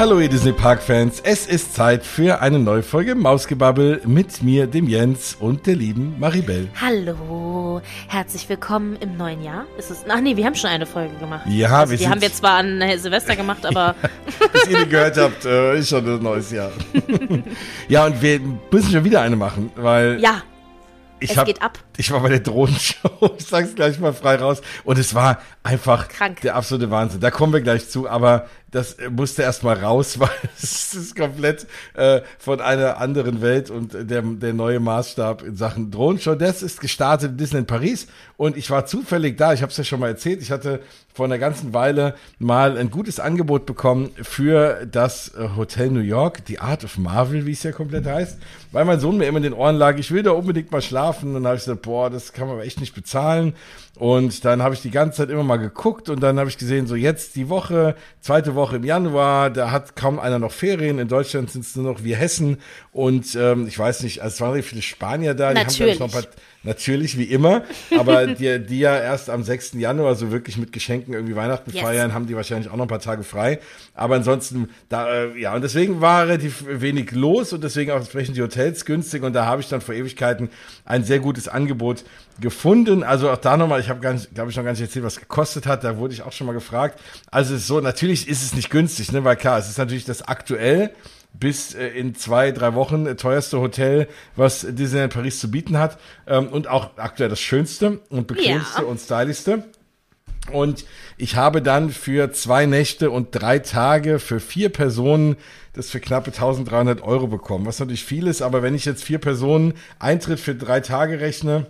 Hallo ihr Disney Park Fans, es ist Zeit für eine neue Folge Mausgebabbel mit mir, dem Jens und der lieben Maribel. Hallo, herzlich willkommen im neuen Jahr. Ist es? Ach nee, wir haben schon eine Folge gemacht. Ja, also, wir die haben wir zwar an Silvester gemacht, aber Bis ihr die gehört habt, äh, ist schon ein neues Jahr. ja, und wir müssen schon wieder eine machen, weil ja, ich es hab, geht ab. Ich war bei der Drohnenshow, ich sag's gleich mal frei raus. Und es war einfach Krank. der absolute Wahnsinn. Da kommen wir gleich zu, aber das äh, musste erst mal raus, weil es ist komplett äh, von einer anderen Welt und der, der neue Maßstab in Sachen Drohnenshow. Das ist gestartet in Disneyland Paris und ich war zufällig da. Ich habe es ja schon mal erzählt. Ich hatte vor einer ganzen Weile mal ein gutes Angebot bekommen für das äh, Hotel New York, die Art of Marvel, wie es ja komplett heißt, weil mein Sohn mir immer in den Ohren lag, ich will da unbedingt mal schlafen. Und dann habe ich gesagt, boah, das kann man echt nicht bezahlen. Und dann habe ich die ganze Zeit immer mal geguckt und dann habe ich gesehen, so jetzt die Woche, zweite Woche im Januar, da hat kaum einer noch Ferien. In Deutschland sind es nur noch wir Hessen und ähm, ich weiß nicht, also es waren viele Spanier da, die haben noch ein paar Natürlich, wie immer. Aber die, die ja erst am 6. Januar so wirklich mit Geschenken irgendwie Weihnachten Yes. feiern, haben die wahrscheinlich auch noch ein paar Tage frei. Aber ansonsten, da, äh, ja, und deswegen war relativ wenig los und deswegen auch entsprechend die Hotels günstig. Und da habe ich dann vor Ewigkeiten ein sehr gutes Angebot gefunden. Also auch da nochmal, ich habe glaube ich, noch gar nicht erzählt, was gekostet hat. Da wurde ich auch schon mal gefragt. Also es ist so, natürlich ist es nicht günstig, ne? Weil klar, es ist natürlich das aktuell bis äh, in zwei, drei Wochen äh, teuerste Hotel, was Disneyland Paris zu bieten hat. Ähm, und auch aktuell das schönste und bequemste Ja. und stylischste. Und ich habe dann für zwei Nächte und drei Tage für vier Personen das für knappe 1300 Euro bekommen, was natürlich viel ist, aber wenn ich jetzt vier Personen Eintritt für drei Tage rechne.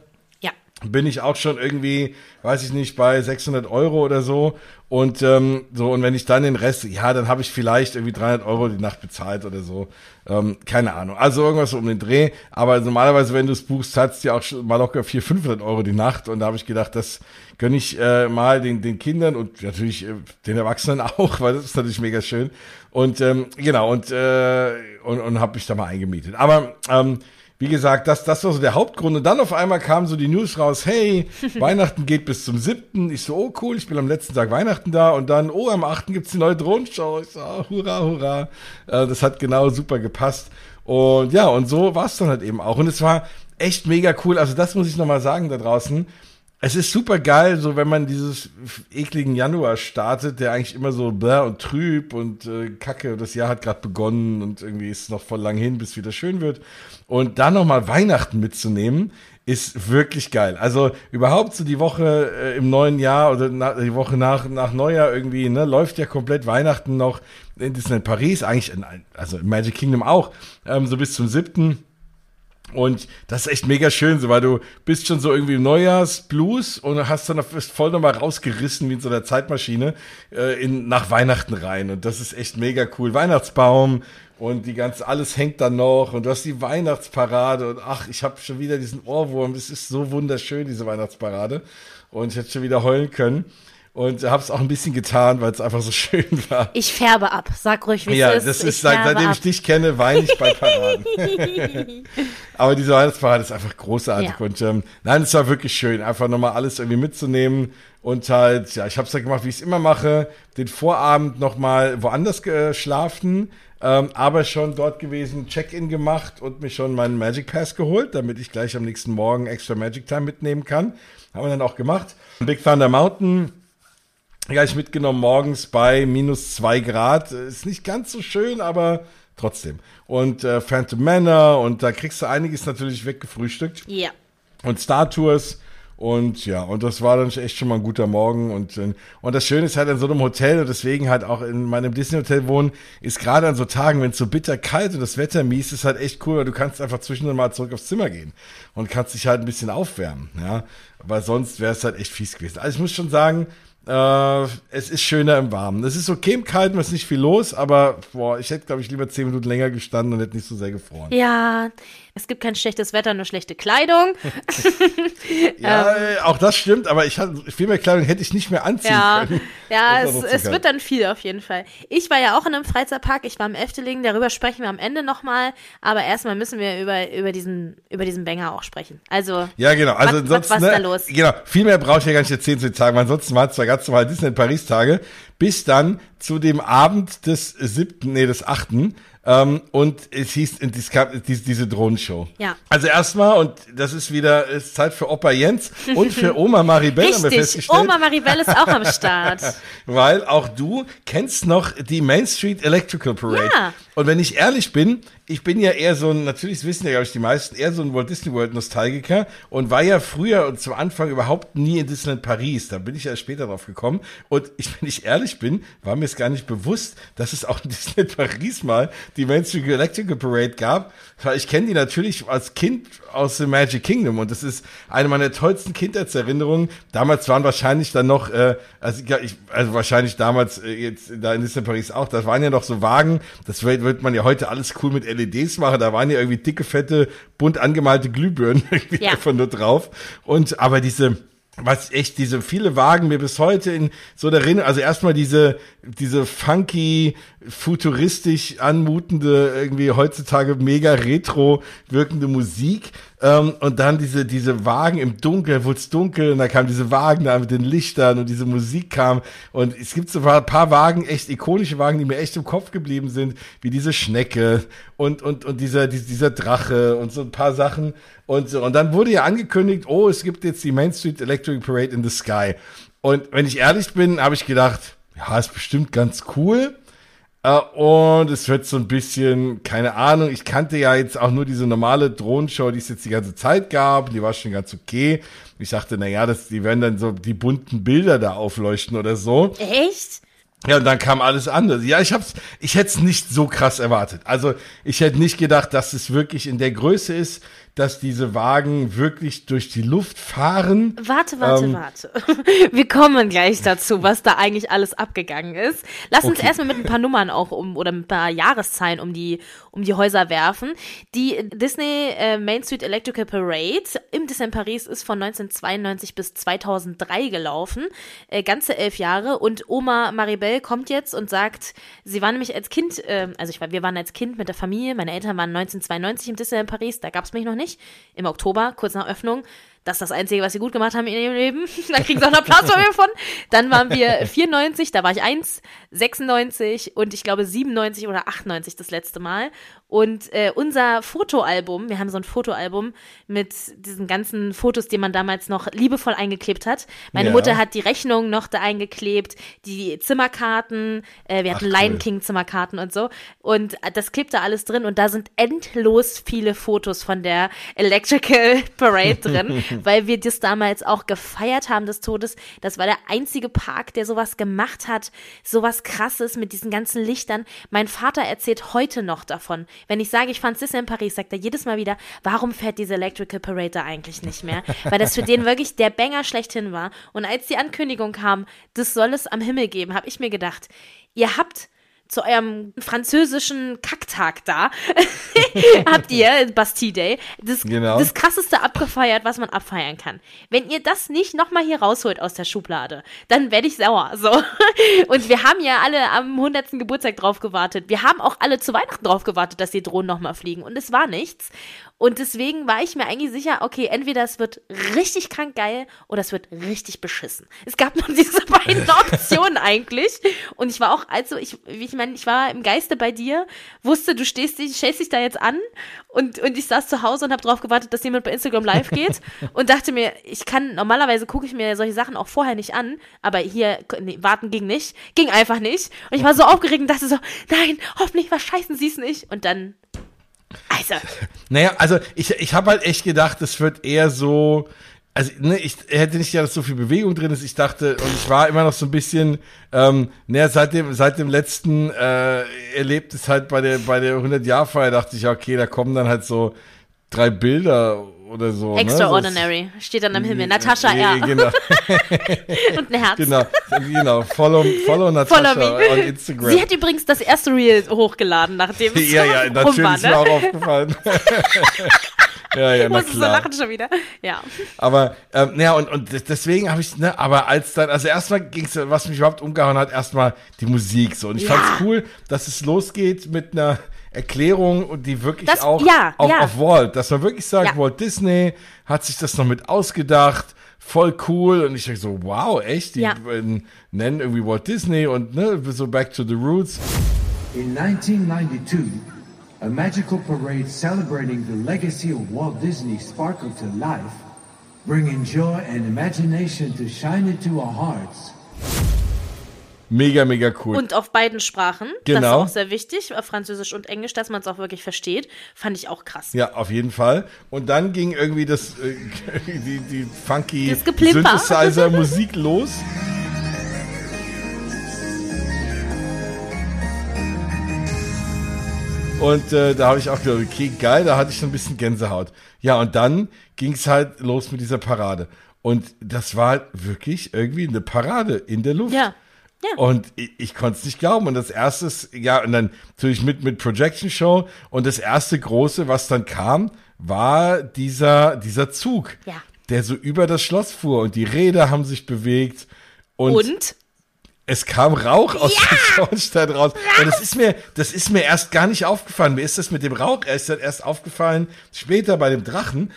Bin ich auch schon irgendwie, weiß ich nicht, bei 600 Euro oder so. Und ähm, so und wenn ich dann den Rest, ja, dann habe ich vielleicht irgendwie 300 Euro die Nacht bezahlt oder so. Ähm, keine Ahnung. Also irgendwas um den Dreh. Aber normalerweise, wenn du es buchst, zahlst du ja auch schon mal locker 400, 500 Euro die Nacht. Und da habe ich gedacht, das gönne ich äh, mal den, den Kindern und natürlich äh, den Erwachsenen auch, weil das ist natürlich mega schön. Und ähm, genau, und, äh, und, und habe mich da mal eingemietet. Aber ähm, wie gesagt, das, das war so der Hauptgrund. Und dann auf einmal kam so die News raus, hey, Weihnachten geht bis zum 7. Ich so, oh cool, ich bin am letzten Tag Weihnachten da. Und dann, oh, am 8. gibt's die neue Drohnenshow. Ich so, ah, hurra, hurra. Äh, das hat genau super gepasst. Und ja, und so war's dann halt eben auch. Und es war echt mega cool. Also das muss ich nochmal sagen da draußen. Es ist super geil, so wenn man dieses ekligen Januar startet, der eigentlich immer so bläh und trüb und äh, kacke, das Jahr hat gerade begonnen und irgendwie ist es noch voll lang hin, bis wieder schön wird. Und dann nochmal Weihnachten mitzunehmen, ist wirklich geil. Also überhaupt so die Woche äh, im neuen Jahr oder na, die Woche nach, nach Neujahr irgendwie, ne, läuft ja komplett Weihnachten noch in Disneyland Paris, eigentlich in, also in Magic Kingdom auch, ähm, so bis zum siebten. Und das ist echt mega schön, so, weil du bist schon so irgendwie im Neujahrsblues und hast dann bist voll nochmal rausgerissen wie in so einer Zeitmaschine äh, in, nach Weihnachten rein. Und das ist echt mega cool. Weihnachtsbaum und die ganze, alles hängt dann noch und du hast die Weihnachtsparade und ach, ich habe schon wieder diesen Ohrwurm. Es ist so wunderschön, diese Weihnachtsparade. Und ich hätte schon wieder heulen können. Und habe es auch ein bisschen getan, weil es einfach so schön war. Ich färbe ab. Sag ruhig, wie Ja, es ist. das ich ist, seit, seitdem ab. ich dich kenne, weine ich bei Paraden. Aber diese Weihnachtsparade ist einfach großartig. Ja. Und ähm, nein, es war wirklich schön, einfach nochmal alles irgendwie mitzunehmen. Und halt, ja, ich habe es ja gemacht, wie ich es immer mache, den Vorabend nochmal woanders geschlafen, ähm, aber schon dort gewesen, Check-in gemacht und mir schon meinen Magic Pass geholt, damit ich gleich am nächsten Morgen extra Magic Time mitnehmen kann. Haben wir dann auch gemacht. Big Thunder Mountain gleich mitgenommen morgens bei minus zwei Grad. Ist nicht ganz so schön, aber trotzdem. Und äh, Phantom Manor und da kriegst du einiges natürlich weggefrühstückt. Ja. Und Star Tours. Und ja, und das war dann echt schon mal ein guter Morgen. Und, äh, und das Schöne ist halt an so einem Hotel und deswegen halt auch in meinem Disney-Hotel wohnen, ist gerade an so Tagen, wenn es so bitter kalt und das Wetter mies ist, halt echt cool, weil du kannst einfach zwischendurch mal zurück aufs Zimmer gehen und kannst dich halt ein bisschen aufwärmen. Ja, aber sonst wäre es halt echt fies gewesen. Also ich muss schon sagen, äh, es ist schöner im Warmen. Es ist okay im Kalten, es ist nicht viel los, aber boah, ich hätte, glaube ich, lieber zehn Minuten länger gestanden und hätte nicht so sehr gefroren. Ja, es gibt kein schlechtes Wetter, nur schlechte Kleidung. Ja, äh, auch das stimmt, aber ich hatte viel mehr Kleidung hätte ich nicht mehr anziehen Ja, können. ja es, es wird dann viel auf jeden Fall. Ich war ja auch in einem Freizeitpark, ich war im Efteling, darüber sprechen wir am Ende nochmal, aber erstmal müssen wir über, über, diesen, über diesen Banger auch sprechen. Also, Ja, genau. Also Was- ansonsten, was- was ne, ist da los? Genau, viel mehr brauche ich ja gar nicht erzählen zu den Tagen, weil ansonsten waren es zwar ganz normal Disneyland Paris Tage, bis dann zu dem Abend des siebten, nee, des achten. Ähm, und es hieß es gab diese, diese Drohnenshow. Ja. Also erstmal, und das ist wieder ist Zeit für Opa Jens und für Oma Maribel Richtig. Oma Maribel ist auch am Start. Weil auch du kennst noch die Main Street Electrical Parade. Ja. Und wenn ich ehrlich bin, ich bin ja eher so ein, natürlich wissen ja, glaube ich, die meisten, eher so ein Walt Disney World Nostalgiker und war ja früher und zum Anfang überhaupt nie in Disneyland Paris. Da bin ich ja später drauf gekommen. Und ich, wenn ich ehrlich bin, war mir es gar nicht bewusst, dass es auch in Disneyland Paris mal die Main Street Electrical Parade gab. Weil ich kenne die natürlich als Kind aus The Magic Kingdom und das ist eine meiner tollsten Kindheitserinnerungen. Damals waren wahrscheinlich dann noch, äh, also, ich, also wahrscheinlich damals äh, jetzt da in Disneyland Paris auch, das waren ja noch so Wagen, das wird, wird man ja heute alles cool mit LEDs machen, da waren ja irgendwie dicke, fette, bunt angemalte Glühbirnen irgendwie Ja. einfach nur drauf. Und aber diese was echt diese viele Wagen mir bis heute in so der Erinnerung, also erstmal diese diese funky futuristisch anmutende irgendwie heutzutage mega retro wirkende Musik. Ähm, und dann diese diese Wagen im Dunkeln, wurde es dunkel und da kamen diese Wagen da mit den Lichtern und diese Musik kam. Und es gibt so ein paar Wagen, echt ikonische Wagen, die mir echt im Kopf geblieben sind, wie diese Schnecke und und und dieser, dieser Drache und so ein paar Sachen. Und so. Und dann wurde ja angekündigt, oh, es gibt jetzt die Main Street Electric Parade in the Sky. Und wenn ich ehrlich bin, habe ich gedacht, ja, ist bestimmt ganz cool. Äh, und es wird so ein bisschen, keine Ahnung, ich kannte ja jetzt auch nur diese normale Drohnenshow, die es jetzt die ganze Zeit gab, die war schon ganz okay. Ich dachte, na ja, das, die werden dann so die bunten Bilder da aufleuchten oder so. Echt? Ja, und dann kam alles anders. Ja, ich hab's, ich hätte es nicht so krass erwartet. Also, ich hätte nicht gedacht, dass es wirklich in der Größe ist, dass diese Wagen wirklich durch die Luft fahren. Warte, warte, Ähm. warte. Wir kommen gleich dazu, was da eigentlich alles abgegangen ist. Lass uns Okay. erstmal mit ein paar Nummern auch um oder mit ein paar Jahreszahlen um die um die Häuser werfen. Die Disney äh, Main Street Electrical Parade im Disneyland Paris ist von 1992 bis 2003 gelaufen, äh, ganze elf Jahre. Und Oma Maribel kommt jetzt und sagt, sie war nämlich als Kind, äh, also ich wir waren als Kind mit der Familie, meine Eltern waren 1992 im Disneyland Paris, da gab es mich noch nicht, im Oktober, kurz nach Öffnung. Das ist das Einzige, was sie gut gemacht haben in ihrem Leben. da kriegen sie auch noch Applaus von mir von. Dann waren wir 94, da war ich 1, 96 und ich glaube 97 oder 98 das letzte Mal. Und äh, unser Fotoalbum, wir haben so ein Fotoalbum mit diesen ganzen Fotos, die man damals noch liebevoll eingeklebt hat. Meine Ja. Mutter hat die Rechnung noch da eingeklebt, die Zimmerkarten, äh, wir hatten Ach, cool. Lion King Zimmerkarten und so. Und äh, das klebt da alles drin und da sind endlos viele Fotos von der Electrical Parade drin, weil wir das damals auch gefeiert haben des Todes. Das war der einzige Park, der sowas gemacht hat, sowas krasses mit diesen ganzen Lichtern. Mein Vater erzählt heute noch davon. Wenn ich sage, ich fand Disney in Paris, sagt er jedes Mal wieder, warum fährt diese Electrical Parade da eigentlich nicht mehr? Weil das für den wirklich der Banger schlechthin war. Und als die Ankündigung kam, das soll es am Himmel geben, habe ich mir gedacht, ihr habt zu eurem französischen Kacktag da, habt ihr, Bastille Day, das, Genau. das krasseste abgefeiert, was man abfeiern kann. Wenn ihr das nicht nochmal hier rausholt aus der Schublade, dann werde ich sauer. So. Und wir haben ja alle am 100. Geburtstag drauf gewartet. Wir haben auch alle zu Weihnachten drauf gewartet, dass die Drohnen nochmal fliegen. Und es war nichts. Und deswegen war ich mir eigentlich sicher, okay, entweder es wird richtig krank geil oder es wird richtig beschissen. Es gab nur diese beiden Optionen eigentlich. Und ich war auch, also ich, wie ich meine, ich war im Geiste bei dir, wusste, du stehst dich, stellst dich da jetzt an und, und ich saß zu Hause und habe drauf gewartet, dass jemand bei Instagram live geht und dachte mir, ich kann, normalerweise gucke ich mir solche Sachen auch vorher nicht an, aber hier, nee, warten ging nicht, ging einfach nicht. Und ich war so aufgeregt und dachte so, nein, hoffentlich verscheißen sie es nicht. Und dann, also, Naja, also ich, ich habe halt echt gedacht, es wird eher so, also ne, ich hätte nicht gedacht, dass so viel Bewegung drin ist. Ich dachte, und ich war immer noch so ein bisschen, ähm, naja, seit dem, seit dem letzten äh, Erlebnis halt bei der, bei der 100-Jahr-Feier dachte ich, ja, okay, da kommen dann halt so drei Bilder oder so. extraordinary, steht dann am Himmel. Natascha Ne? R. Genau, und ein Herz. genau, genau. Follow, follow Natascha Follow on me. Instagram. Sie hat übrigens das erste Reel hochgeladen, nachdem es ja, ja, rum natürlich war, ist mir ne? auch aufgefallen. ja, ja, Ich na musste so klar. lachen schon wieder. Ja. Aber ähm, ja und und des- deswegen habe ich ne, aber als dann also erstmal ging's was mich überhaupt umgehauen hat, erstmal die Musik so und ich Ja. fand's cool, dass es losgeht mit einer Erklärung und die wirklich Das- auch ja, auf, ja. auf Walt, dass man wirklich sagt, Ja. Walt Disney hat sich das noch mit ausgedacht voll cool. Und ich denke so, wow, echt? Die Ja. nennen irgendwie Walt Disney und ne, so Back to the Roots. In 1992, a magical parade celebrating the legacy of Walt Disney sparkled to life, bringing joy and imagination to shine into our hearts. Mega, mega cool. Und auf beiden Sprachen. Das ist Genau. auch sehr wichtig, auf Französisch und Englisch, dass man es auch wirklich versteht. Fand ich auch krass. Ja, auf jeden Fall. Und dann ging irgendwie das, äh, die, die funky. Synthesizer-Musik los. Und äh, da habe ich auch gedacht, okay, geil, da hatte ich schon ein bisschen Gänsehaut. Ja, und dann ging es halt los mit dieser Parade. Und das war halt wirklich irgendwie eine Parade in der Luft. Ja. Ja. Und ich, ich konnte es nicht glauben. Und das erste ja, und dann natürlich mit, mit Projection Show. Und das erste große, was dann kam, war dieser, dieser Zug, Ja. der so über das Schloss fuhr und die Räder haben sich bewegt. Und, Und? es kam Rauch aus dem Schornstein raus. Und das ist mir, das ist mir erst gar nicht aufgefallen. Mir ist das mit dem Rauch erst, erst aufgefallen, später bei dem Drachen.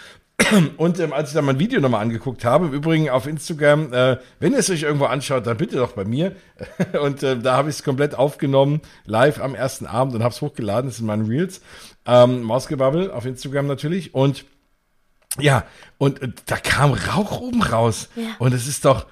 Und ähm, als ich dann mein Video nochmal angeguckt habe, im Übrigen auf Instagram, äh, wenn ihr es euch irgendwo anschaut, dann bitte doch bei mir. Und äh, da habe ich es komplett aufgenommen, live am ersten Abend und habe es hochgeladen, das sind meine Reels. Ähm, Mausgebabbel auf Instagram natürlich. Und ja, und, und da kam Rauch oben raus. Ja. Und es ist doch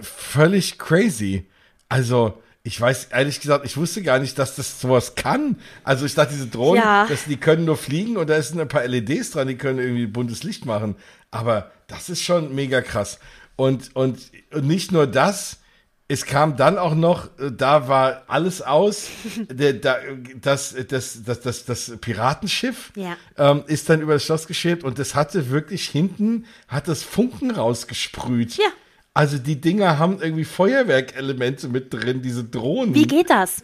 völlig crazy. Also, ich weiß ehrlich gesagt, ich wusste gar nicht, dass das sowas kann. Also ich dachte, diese Drohnen, Ja. das, die können nur fliegen und da sind ein paar LEDs dran, die können irgendwie buntes Licht machen. Aber das ist schon mega krass. Und, und, und nicht nur das, es kam dann auch noch, äh, da war alles aus, das, das, das, das, das Piratenschiff Ja. ähm, ist dann über das Schloss geschäbt und das hatte wirklich hinten, hat das Funken rausgesprüht. Ja. Also die Dinger haben irgendwie Feuerwerkelemente mit drin, diese Drohnen. Wie geht das?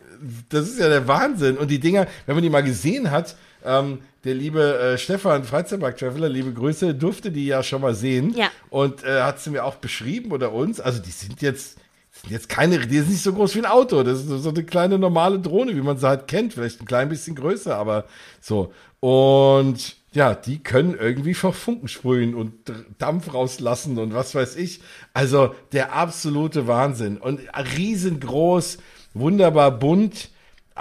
Das ist ja der Wahnsinn. Und die Dinger, wenn man die mal gesehen hat, ähm, der liebe äh, Stefan Freizeitpark-Traveler, liebe Grüße, durfte die ja schon mal sehen. Ja. Und äh, hat sie mir auch beschrieben oder uns. Also die sind jetzt, sind jetzt keine, die sind nicht so groß wie ein Auto. Das ist so- so eine kleine normale Drohne, wie man sie halt kennt. Vielleicht ein klein bisschen größer, aber so. Und ja, die können irgendwie vor Funken sprühen und Dampf rauslassen und was weiß ich. Also der absolute Wahnsinn. Und riesengroß, wunderbar bunt.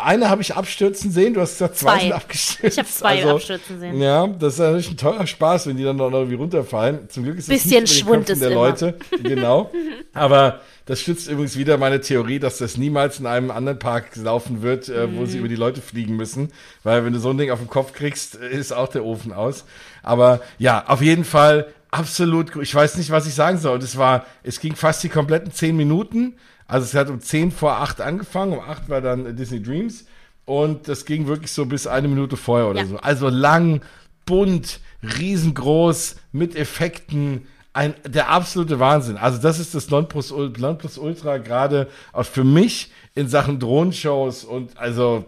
Eine habe ich abstürzen sehen, du hast gesagt, zwei, sind abgestürzt. Also, Ich habe zwei abstürzen sehen. Ja, das ist natürlich ein teurer Spaß, wenn die dann noch irgendwie runterfallen. Zum Glück ist das Bisschen nicht Schwund ist der immer. Leute. Genau. Aber das stützt übrigens wieder meine Theorie, dass das niemals in einem anderen Park laufen wird, äh, wo sie Mhm. über die Leute fliegen müssen. Weil wenn du so ein Ding auf den Kopf kriegst, äh, ist auch der Ofen aus. Aber ja, auf jeden Fall absolut, ich weiß nicht, was ich sagen soll. Und es war, es ging fast die kompletten zehn Minuten. Also es hat um zehn vor acht angefangen, um acht war dann Disney Dreams. Und das ging wirklich so bis eine Minute vorher oder Ja. so. Also lang, bunt, riesengroß, mit Effekten. Ein, der absolute Wahnsinn. Also das ist das Nonplus, Nonplusultra gerade auch für mich in Sachen Drohnenshows und also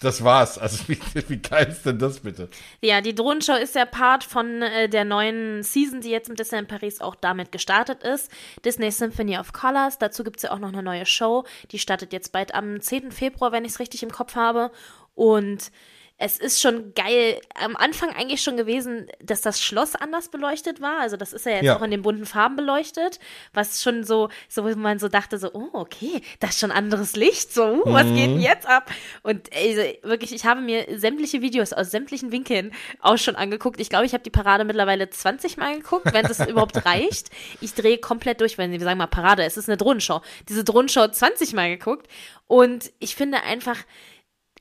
das war's. Also wie, wie geil ist denn das bitte? Ja, die Drohnenshow ist ja Part von äh, der neuen Season, die jetzt im Disneyland Paris auch damit gestartet ist. Disney Symphony of Colors. Dazu gibt es ja auch noch eine neue Show. Die startet jetzt bald am 10. Februar, wenn ich es richtig im Kopf habe. Und es ist schon geil, am Anfang eigentlich schon gewesen, dass das Schloss anders beleuchtet war. Also das ist ja jetzt Ja. auch in den bunten Farben beleuchtet, was schon so, so wo man so dachte, so, oh, okay, das ist schon anderes Licht, so, uh, was geht denn jetzt ab? Und also, wirklich, ich habe mir sämtliche Videos aus sämtlichen Winkeln auch schon angeguckt. Ich glaube, ich habe die Parade mittlerweile 20 Mal geguckt, wenn das überhaupt reicht. Ich drehe komplett durch, wenn wir sagen mal Parade, es ist eine Drohnenshow. Diese Drohnenshow 20 Mal geguckt und ich finde einfach,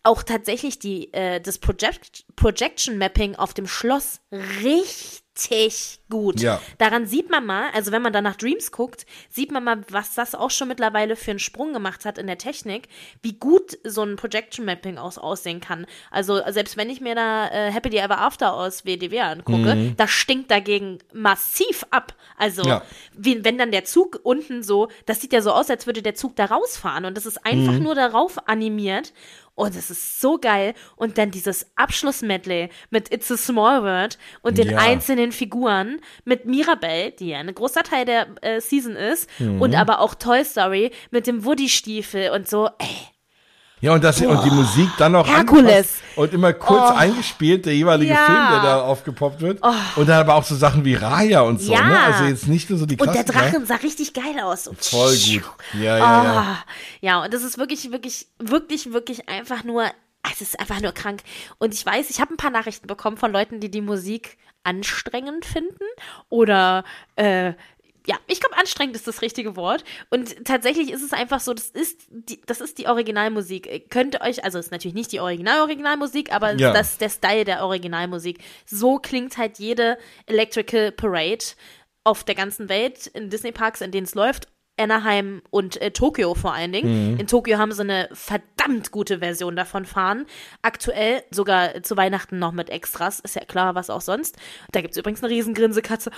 auch tatsächlich die, äh, das Project Projection Mapping auf dem Schloss richtig gut. Ja. Daran sieht man mal, also wenn man da nach Dreams guckt, sieht man mal, was das auch schon mittlerweile für einen Sprung gemacht hat in der Technik, wie gut so ein Projection Mapping aus aussehen kann. Also selbst wenn ich mir da äh, Happily Ever After aus WDW angucke, das stinkt dagegen massiv ab. Also Ja. wie, wenn dann der Zug unten so, das sieht ja so aus, als würde der Zug da rausfahren und das ist einfach nur darauf animiert. Und es ist so geil. Und dann dieses Abschlussmedley mit It's a Small World und den Ja. einzelnen Figuren mit Mirabelle, die ja ein großer Teil der äh, Season ist, und aber auch Toy Story mit dem Woody-Stiefel und so. Ey, Ja, und, das, und die Musik dann noch Herkules. und immer kurz Oh. eingespielt, der jeweilige Ja. Oh. Film, der da aufgepoppt wird. Und dann aber auch so Sachen wie Raya und so, Ja. ne? Also jetzt nicht nur so die Und der Klassiker. Drachen sah richtig geil aus. So. Voll gut. Ja, ja, ja. Ah, ja, und das ist wirklich, wirklich, wirklich, wirklich einfach nur, es ist einfach nur krank. Und ich weiß, ich habe ein paar Nachrichten bekommen von Leuten, die die Musik anstrengend finden oder äh, ja, ich glaube, anstrengend ist das richtige Wort. Und tatsächlich ist es einfach so, das ist die, das ist die Originalmusik. Ihr Könnt euch, also es ist natürlich nicht die Original-Originalmusik, aber Ja. das ist der Style der Originalmusik. So klingt halt jede Electrical Parade auf der ganzen Welt in Disney-Parks, in denen es läuft. Anaheim und äh, Tokio vor allen Dingen. In Tokio haben sie eine verdammt gute Version davon fahren. Aktuell sogar zu Weihnachten noch mit Extras. Ist ja klar, was auch sonst. Da gibt es übrigens eine riesen Grinsekatze.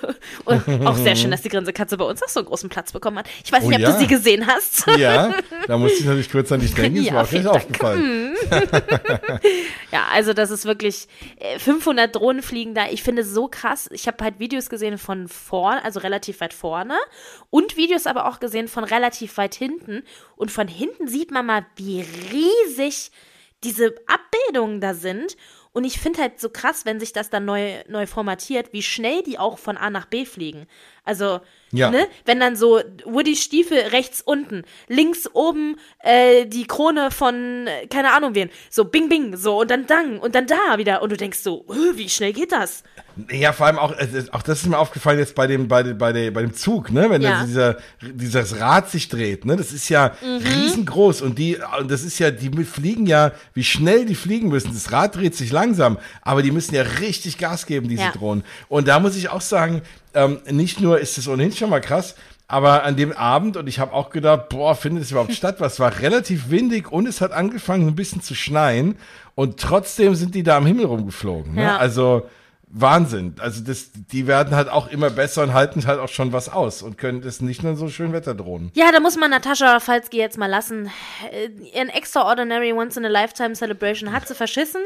und auch sehr schön, dass die Grinsekatze bei uns auch so einen großen Platz bekommen hat. Ich weiß Oh nicht, ob ja. du sie gesehen hast. Ja, da musste ich natürlich kurz an dich denken, ist Ja, mir auch aufgefallen. Ja, also das ist wirklich äh, 500 Drohnen fliegen da. Ich finde es so krass. Ich habe halt Videos gesehen von vorne, also relativ weit vorne und Videos aber auch gesehen von relativ weit hinten. Und von hinten sieht man mal, wie riesig diese Abbildungen da sind. Und ich finde halt so krass, wenn sich das dann neu, neu formatiert, wie schnell die auch von A nach B fliegen. Also, Ja. ne, wenn dann so Woody Stiefel rechts unten, links oben äh, die Krone von, äh, keine Ahnung wen, so bing bing, so und dann dang und dann da wieder. Und du denkst so, "Äh, wie schnell geht das? Ja, vor allem auch, auch das ist mir aufgefallen jetzt bei dem, bei, bei, der, bei dem Zug, ne? Wenn Ja. dieser, dieses Rad sich dreht, ne? Das ist ja Mhm. riesengroß und die, und das ist ja, die fliegen ja, wie schnell die fliegen müssen. Das Rad dreht sich langsam, aber die müssen ja richtig Gas geben, diese Ja. Drohnen. Und da muss ich auch sagen, ähm, nicht nur ist es ohnehin schon mal krass, aber an dem Abend, und ich habe auch gedacht, boah, findet es überhaupt statt? Was war relativ windig und es hat angefangen, ein bisschen zu schneien. Und trotzdem sind die da am Himmel rumgeflogen. Ne? Ja. Also Wahnsinn. Also das, die werden halt auch immer besser und halten halt auch schon was aus und können das nicht nur so schön Wetterdrohnen. Ja, da muss man Natascha Falski jetzt mal lassen. Äh, Ihren Extraordinary Once in a Lifetime Celebration hat sie verschissen.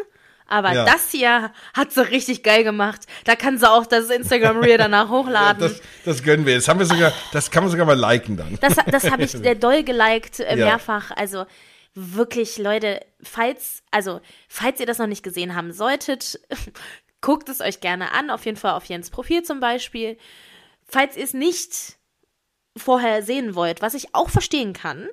Aber Ja. das hier hat sie richtig geil gemacht. Da kann sie auch das Instagram Reel danach hochladen. Das, das gönnen wir. Das haben wir sogar, das kann man sogar mal liken dann. Das, das habe ich sehr doll geliked, äh, mehrfach. Also wirklich, Leute, falls, also, falls ihr das noch nicht gesehen haben solltet, guckt es euch gerne an. Auf jeden Fall auf Jens Profil zum Beispiel. Falls ihr es nicht vorher sehen wollt, was ich auch verstehen kann,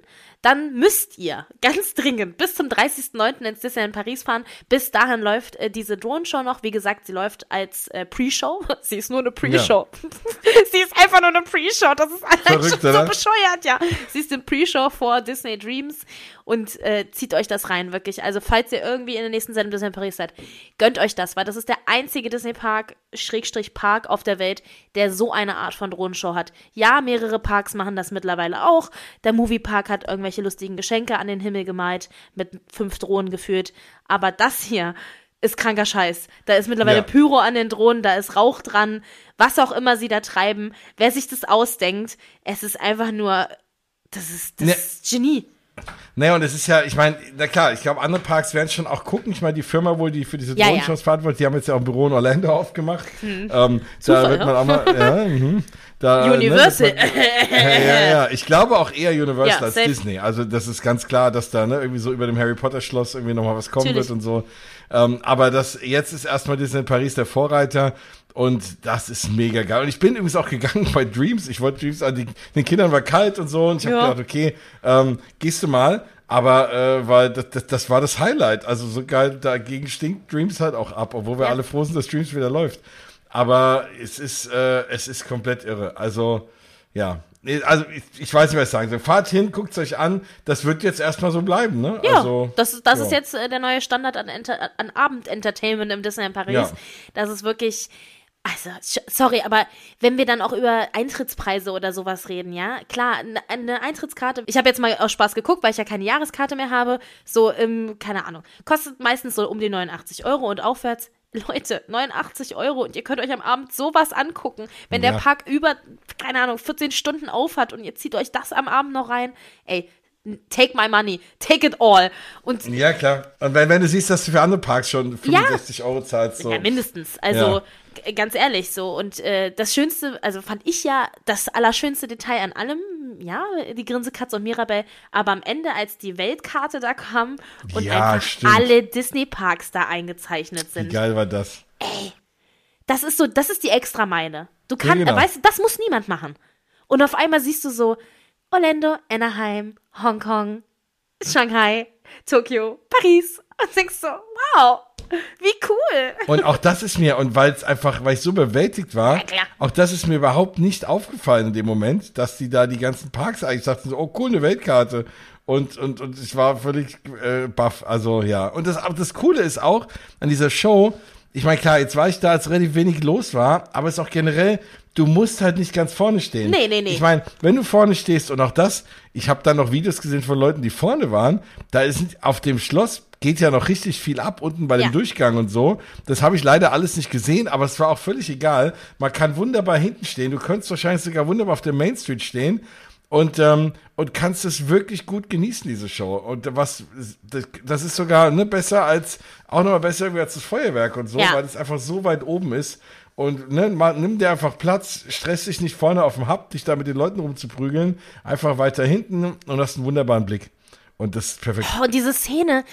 dann müsst ihr ganz dringend bis zum 30.09. ins Disneyland Paris fahren. Bis dahin läuft äh, diese Drohnen-Show noch. Wie gesagt, sie läuft als äh, Pre-Show. Sie ist nur eine Pre-Show. sie ist einfach nur eine Pre-Show. Das ist allein schon so bescheuert, ja. Sie ist eine Pre-Show vor Disney Dreams und äh, zieht euch das rein, wirklich. Also, falls ihr irgendwie in der nächsten Sendung Disney Paris seid, gönnt euch das, weil das ist der einzige Disney-Park, Schrägstrich Park auf der Welt, der so eine Art von Drohnenshow hat. Ja, mehrere Parks machen das mittlerweile auch. Der Moviepark hat irgendwelche lustigen Geschenke an den Himmel gemalt, mit fünf Drohnen geführt. Aber das hier ist kranker Scheiß. Da ist mittlerweile Ja. Pyro an den Drohnen, da ist Rauch dran, was auch immer sie da treiben. Wer sich das ausdenkt, es ist einfach nur, das ist, das Ne. ist Genie. Naja, und es ist ja, ich meine, na klar, ich glaube, andere Parks werden schon auch gucken. Ich meine, die Firma, wo die für diese Ja, Drohnenshows verantwortlich, die haben jetzt ja auch ein Büro in Orlando aufgemacht. Ähm, da Hm. Wird man ja? auch mal, ja, mhm. da, Universal. Ne, wird man, ja, ja, ja, ich glaube auch eher Universal Ja, als safe. Disney. Also das ist ganz klar, dass da ne, irgendwie so über dem Harry Potter Schloss irgendwie nochmal was kommen Natürlich. wird und so. Ähm, aber das jetzt ist erstmal Disney Paris der Vorreiter. Und das ist mega geil. Und ich bin übrigens auch gegangen bei Dreams. Ich wollte Dreams, also die, den Kindern war kalt und so. Und ich habe Ja. gedacht, okay, ähm, gehst du mal. Aber äh, weil das, das, das war das Highlight. Also so geil, dagegen stinkt Dreams halt auch ab, obwohl wir Ja. alle froh sind, dass Dreams wieder läuft. Aber es ist, äh, es ist komplett irre. Also, ja. Also ich, ich weiß nicht, was ich sagen soll. Fahrt hin, guckt es euch an. Das wird jetzt erstmal so bleiben, ne? Ja, also, das, das ja. ist jetzt äh, der neue Standard an, Enter an Abendentertainment im Disneyland Paris. Ja. Das ist wirklich, also, sorry, aber wenn wir dann auch über Eintrittspreise oder sowas reden, ja, klar, eine Eintrittskarte, ich habe jetzt mal aus Spaß geguckt, weil ich ja keine Jahreskarte mehr habe, so, im, keine Ahnung, kostet meistens so um die 89 Euro und aufwärts. Leute, 89 Euro und ihr könnt euch am Abend sowas angucken, wenn der Ja. Park über, keine Ahnung, 14 Stunden auf hat und ihr zieht euch das am Abend noch rein. Ey, take my money, take it all. Und Ja, klar. Und wenn, wenn du siehst, dass du für andere Parks schon 65 Euro zahlst, so. ja, mindestens. Also Ja. ganz ehrlich so. Und äh, das Schönste, also fand ich ja das allerschönste Detail an allem, ja, die Grinsekatze und Mirabelle, aber am Ende, als die Weltkarte da kam und Ja, einfach stimmt. alle Disney-Parks da eingezeichnet Wie sind. geil war das? Das ist so, das ist die Extrameile. Du kannst, genau. weißt du, das muss niemand machen. Und auf einmal siehst du so Orlando, Anaheim, Hongkong, Shanghai, Tokio, Paris und denkst so, wow, wie cool. Und auch das ist mir, und weil es einfach, weil ich so bewältigt war, Ja, auch das ist mir überhaupt nicht aufgefallen in dem Moment, dass die da die ganzen Parks eigentlich sagten, so, oh cool, eine Weltkarte. Und, und, und ich war völlig äh, baff. Also ja. Und das, aber das Coole ist auch an dieser Show, ich meine, klar, jetzt war ich da, als relativ wenig los war, aber es ist auch generell, du musst halt nicht ganz vorne stehen. Nee, nee, nee. Ich meine, wenn du vorne stehst und auch das, ich habe da noch Videos gesehen von Leuten, die vorne waren, da ist auf dem Schloss geht ja noch richtig viel ab unten bei dem Ja. Durchgang und so. Das habe ich leider alles nicht gesehen, aber es war auch völlig egal. Man kann wunderbar hinten stehen. Du könntest wahrscheinlich sogar wunderbar auf der Main Street stehen und ähm, und kannst es wirklich gut genießen diese Show. Und was das, das ist sogar ne, besser als auch noch mal besser als das Feuerwerk und so, Ja. weil es einfach so weit oben ist. Und ne, mal, nimm dir einfach Platz, stress dich nicht vorne auf dem Hub, dich da mit den Leuten rumzuprügeln. Einfach weiter hinten und hast einen wunderbaren Blick. Und das ist perfekt. Oh, und diese Szene,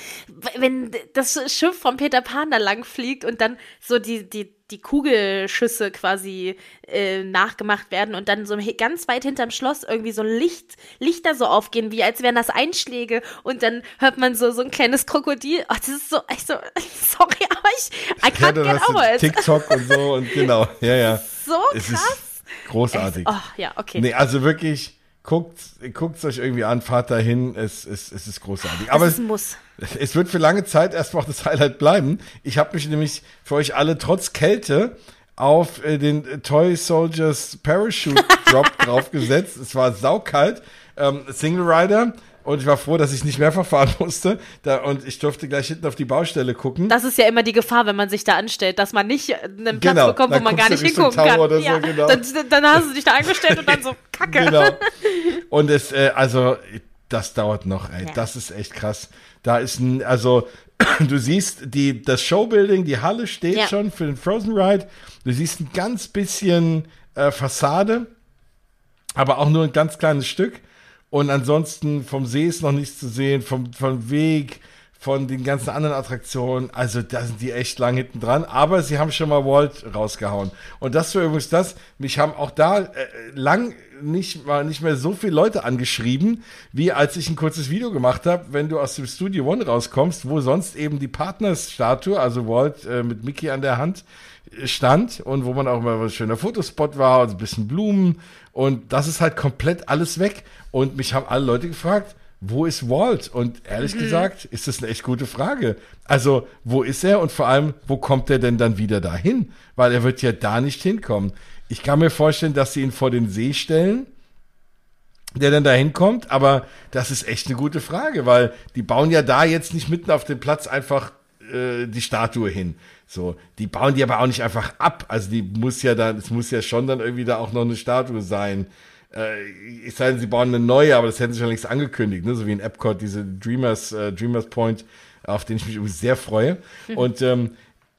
wenn das Schiff von Peter Pan da lang fliegt und dann so die, die, die Kugelschüsse quasi äh, nachgemacht werden und dann so ganz weit hinterm Schloss irgendwie so Licht, Lichter so aufgehen, wie als wären das Einschläge und dann hört man so, so ein kleines Krokodil. Oh, das ist so, ich so, sorry, aber ich, I Ja, can't dann get over it. TikTok und so und genau. Ja, ja. So krass. großartig. Oh, ja, okay. Nee, also wirklich, guckt guckt's euch irgendwie an, fahrt dahin, es, es, es ist großartig. Aber es, Muss. es wird für lange Zeit erstmal auch das Highlight bleiben. Ich habe mich nämlich für euch alle trotz Kälte auf äh, den Toy Soldiers Parachute Drop draufgesetzt. Es war saukalt. Ähm, Single Rider. Und ich war froh, dass ich nicht mehrfach fahren musste. Da, und ich durfte gleich hinten auf die Baustelle gucken. Das ist ja immer die Gefahr, wenn man sich da anstellt, dass man nicht einen Platz Genau, bekommt, wo man gar nicht hingucken kann. Oder so, ja, genau. dann, dann hast du dich da angestellt und dann so, kacke. genau. Und es, äh, also, das dauert noch, ey. Ja. Das ist echt krass. Da ist ein, also, du siehst, die, das Showbuilding, die Halle steht Ja. schon für den Frozen Ride. Du siehst ein ganz bisschen äh, Fassade, aber auch nur ein ganz kleines Stück. Und ansonsten vom See ist noch nichts zu sehen, vom, vom Weg, von den ganzen anderen Attraktionen. Also da sind die echt lang hinten dran. Aber sie haben schon mal Walt rausgehauen. Und das war übrigens das. Mich haben auch da äh, lang nicht mal nicht mehr so viele Leute angeschrieben, wie als ich ein kurzes Video gemacht habe, wenn du aus dem Studio One rauskommst, wo sonst eben die Partnersstatue, also Walt äh, mit Mickey an der Hand, äh, stand und wo man auch mal ein schöner Fotospot war und ein bisschen Blumen und das ist halt komplett alles weg und mich haben alle Leute gefragt, wo ist Walt? Und ehrlich gesagt, ist das eine echt gute Frage. Also, wo ist er und vor allem, wo kommt er denn dann wieder dahin? Weil er wird ja da nicht hinkommen. Ich kann mir vorstellen, dass sie ihn vor den See stellen, der dann da hinkommt, aber das ist echt eine gute Frage, weil die bauen ja da jetzt nicht mitten auf dem Platz einfach äh, die Statue hin. So, die bauen die aber auch nicht einfach ab. Also die muss ja dann, es muss ja schon dann irgendwie da auch noch eine Statue sein. Äh, ich sage, sie bauen eine neue, aber das hätten sie schon längst angekündigt, ne? So wie in Epcot, diese Dreamers, äh, Dreamers Point, auf den ich mich übrigens sehr freue. Und ähm,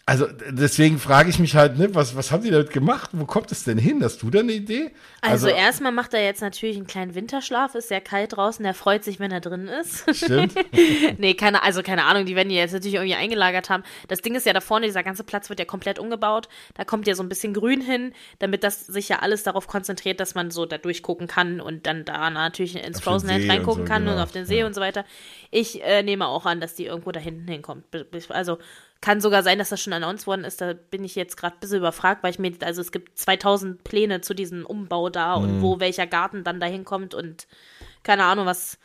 also deswegen frage ich mich halt, ne, was, was haben die damit gemacht? Wo kommt es denn hin? Hast du da eine Idee? Also, erstmal macht er jetzt natürlich einen kleinen Winterschlaf, ist sehr kalt draußen, er freut sich, wenn er drin ist. Stimmt. nee, keine, also keine Ahnung, die werden die jetzt natürlich irgendwie eingelagert haben. Das Ding ist ja da vorne, dieser ganze Platz wird ja komplett umgebaut. Da kommt ja so ein bisschen Grün hin, damit das sich ja alles darauf konzentriert, dass man so da durchgucken kann und dann da natürlich ins Auf den Frozen Land See und reingucken so, kann genau. und auf den See und so weiter. Ich äh, nehme auch an, dass die irgendwo da hinten hinkommt. Also kann sogar sein, dass das schon announced worden ist. Da bin ich jetzt gerade ein bisschen überfragt, weil ich mir, also es gibt 2000 Pläne zu diesem Umbau da Mhm. und wo welcher Garten dann dahin kommt und keine Ahnung was.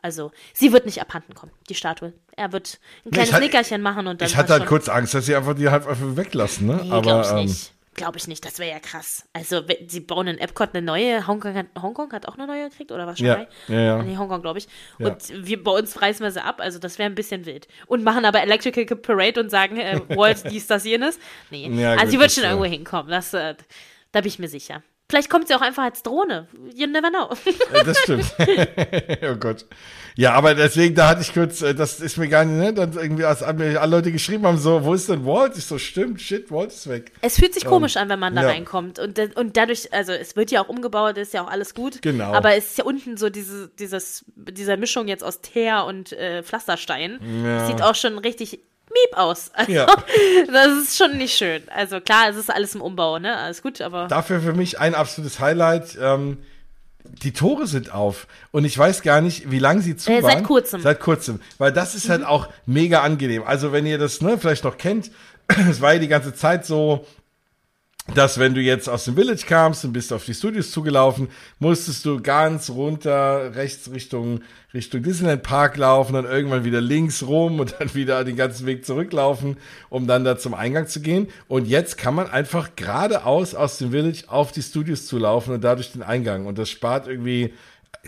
Also, sie wird nicht abhanden kommen, die Statue. Er wird ein kleines hatte- Nickerchen machen und dann. Ich hatte halt kurz Angst, dass sie einfach die halt einfach weglassen, ne? Nee, Aber glaube ich ähm, nicht. Glaube ich nicht, das wäre ja krass. Also, sie bauen in Epcot eine neue. Hongkong hat, Hongkong hat auch eine neue gekriegt, oder was? Ja, ja, ja. Nee, Hongkong, glaube ich. Ja. Und wir, bei uns reißen wir sie ab, also das wäre ein bisschen wild. Und machen aber Electrical Parade und sagen, äh, Walt, dies, das, jenes. Nee. Ja, also, sie wird schon irgendwo hinkommen. Das, äh, da bin ich mir sicher. Vielleicht kommt sie auch einfach als Drohne. You never know. Das stimmt. oh Gott. Ja, aber deswegen, da hatte ich kurz, äh, das ist mir gar nicht, ne, dann irgendwie, als alle Leute geschrieben haben, so, wo ist denn Walt? Ich so, stimmt, shit, Walt ist weg. Es fühlt sich komisch an, wenn man da ja. reinkommt. Und, und dadurch, also es wird ja auch umgebaut, ist ja auch alles gut. Genau. Aber es ist ja unten so diese, dieses, dieser Mischung jetzt aus Teer und äh, Pflasterstein. Ja. Sieht auch schon richtig miep aus. Also, Ja. das ist schon nicht schön. Also klar, es ist alles im Umbau, ne? Alles gut, aber. Dafür für mich ein absolutes Highlight. Ähm, die Tore sind auf und ich weiß gar nicht, wie lange sie zu Äh, waren. seit kurzem. Seit kurzem, weil das ist halt auch mega angenehm. Also wenn ihr das ne, vielleicht noch kennt, es war ja die ganze Zeit so, dass wenn du jetzt aus dem Village kamst und bist auf die Studios zugelaufen, musstest du ganz runter rechts Richtung Richtung Disneyland Park laufen, dann irgendwann wieder links rum und dann wieder den ganzen Weg zurücklaufen, um dann da zum Eingang zu gehen. Und jetzt kann man einfach geradeaus aus dem Village auf die Studios zulaufen und dadurch den Eingang. Und das spart irgendwie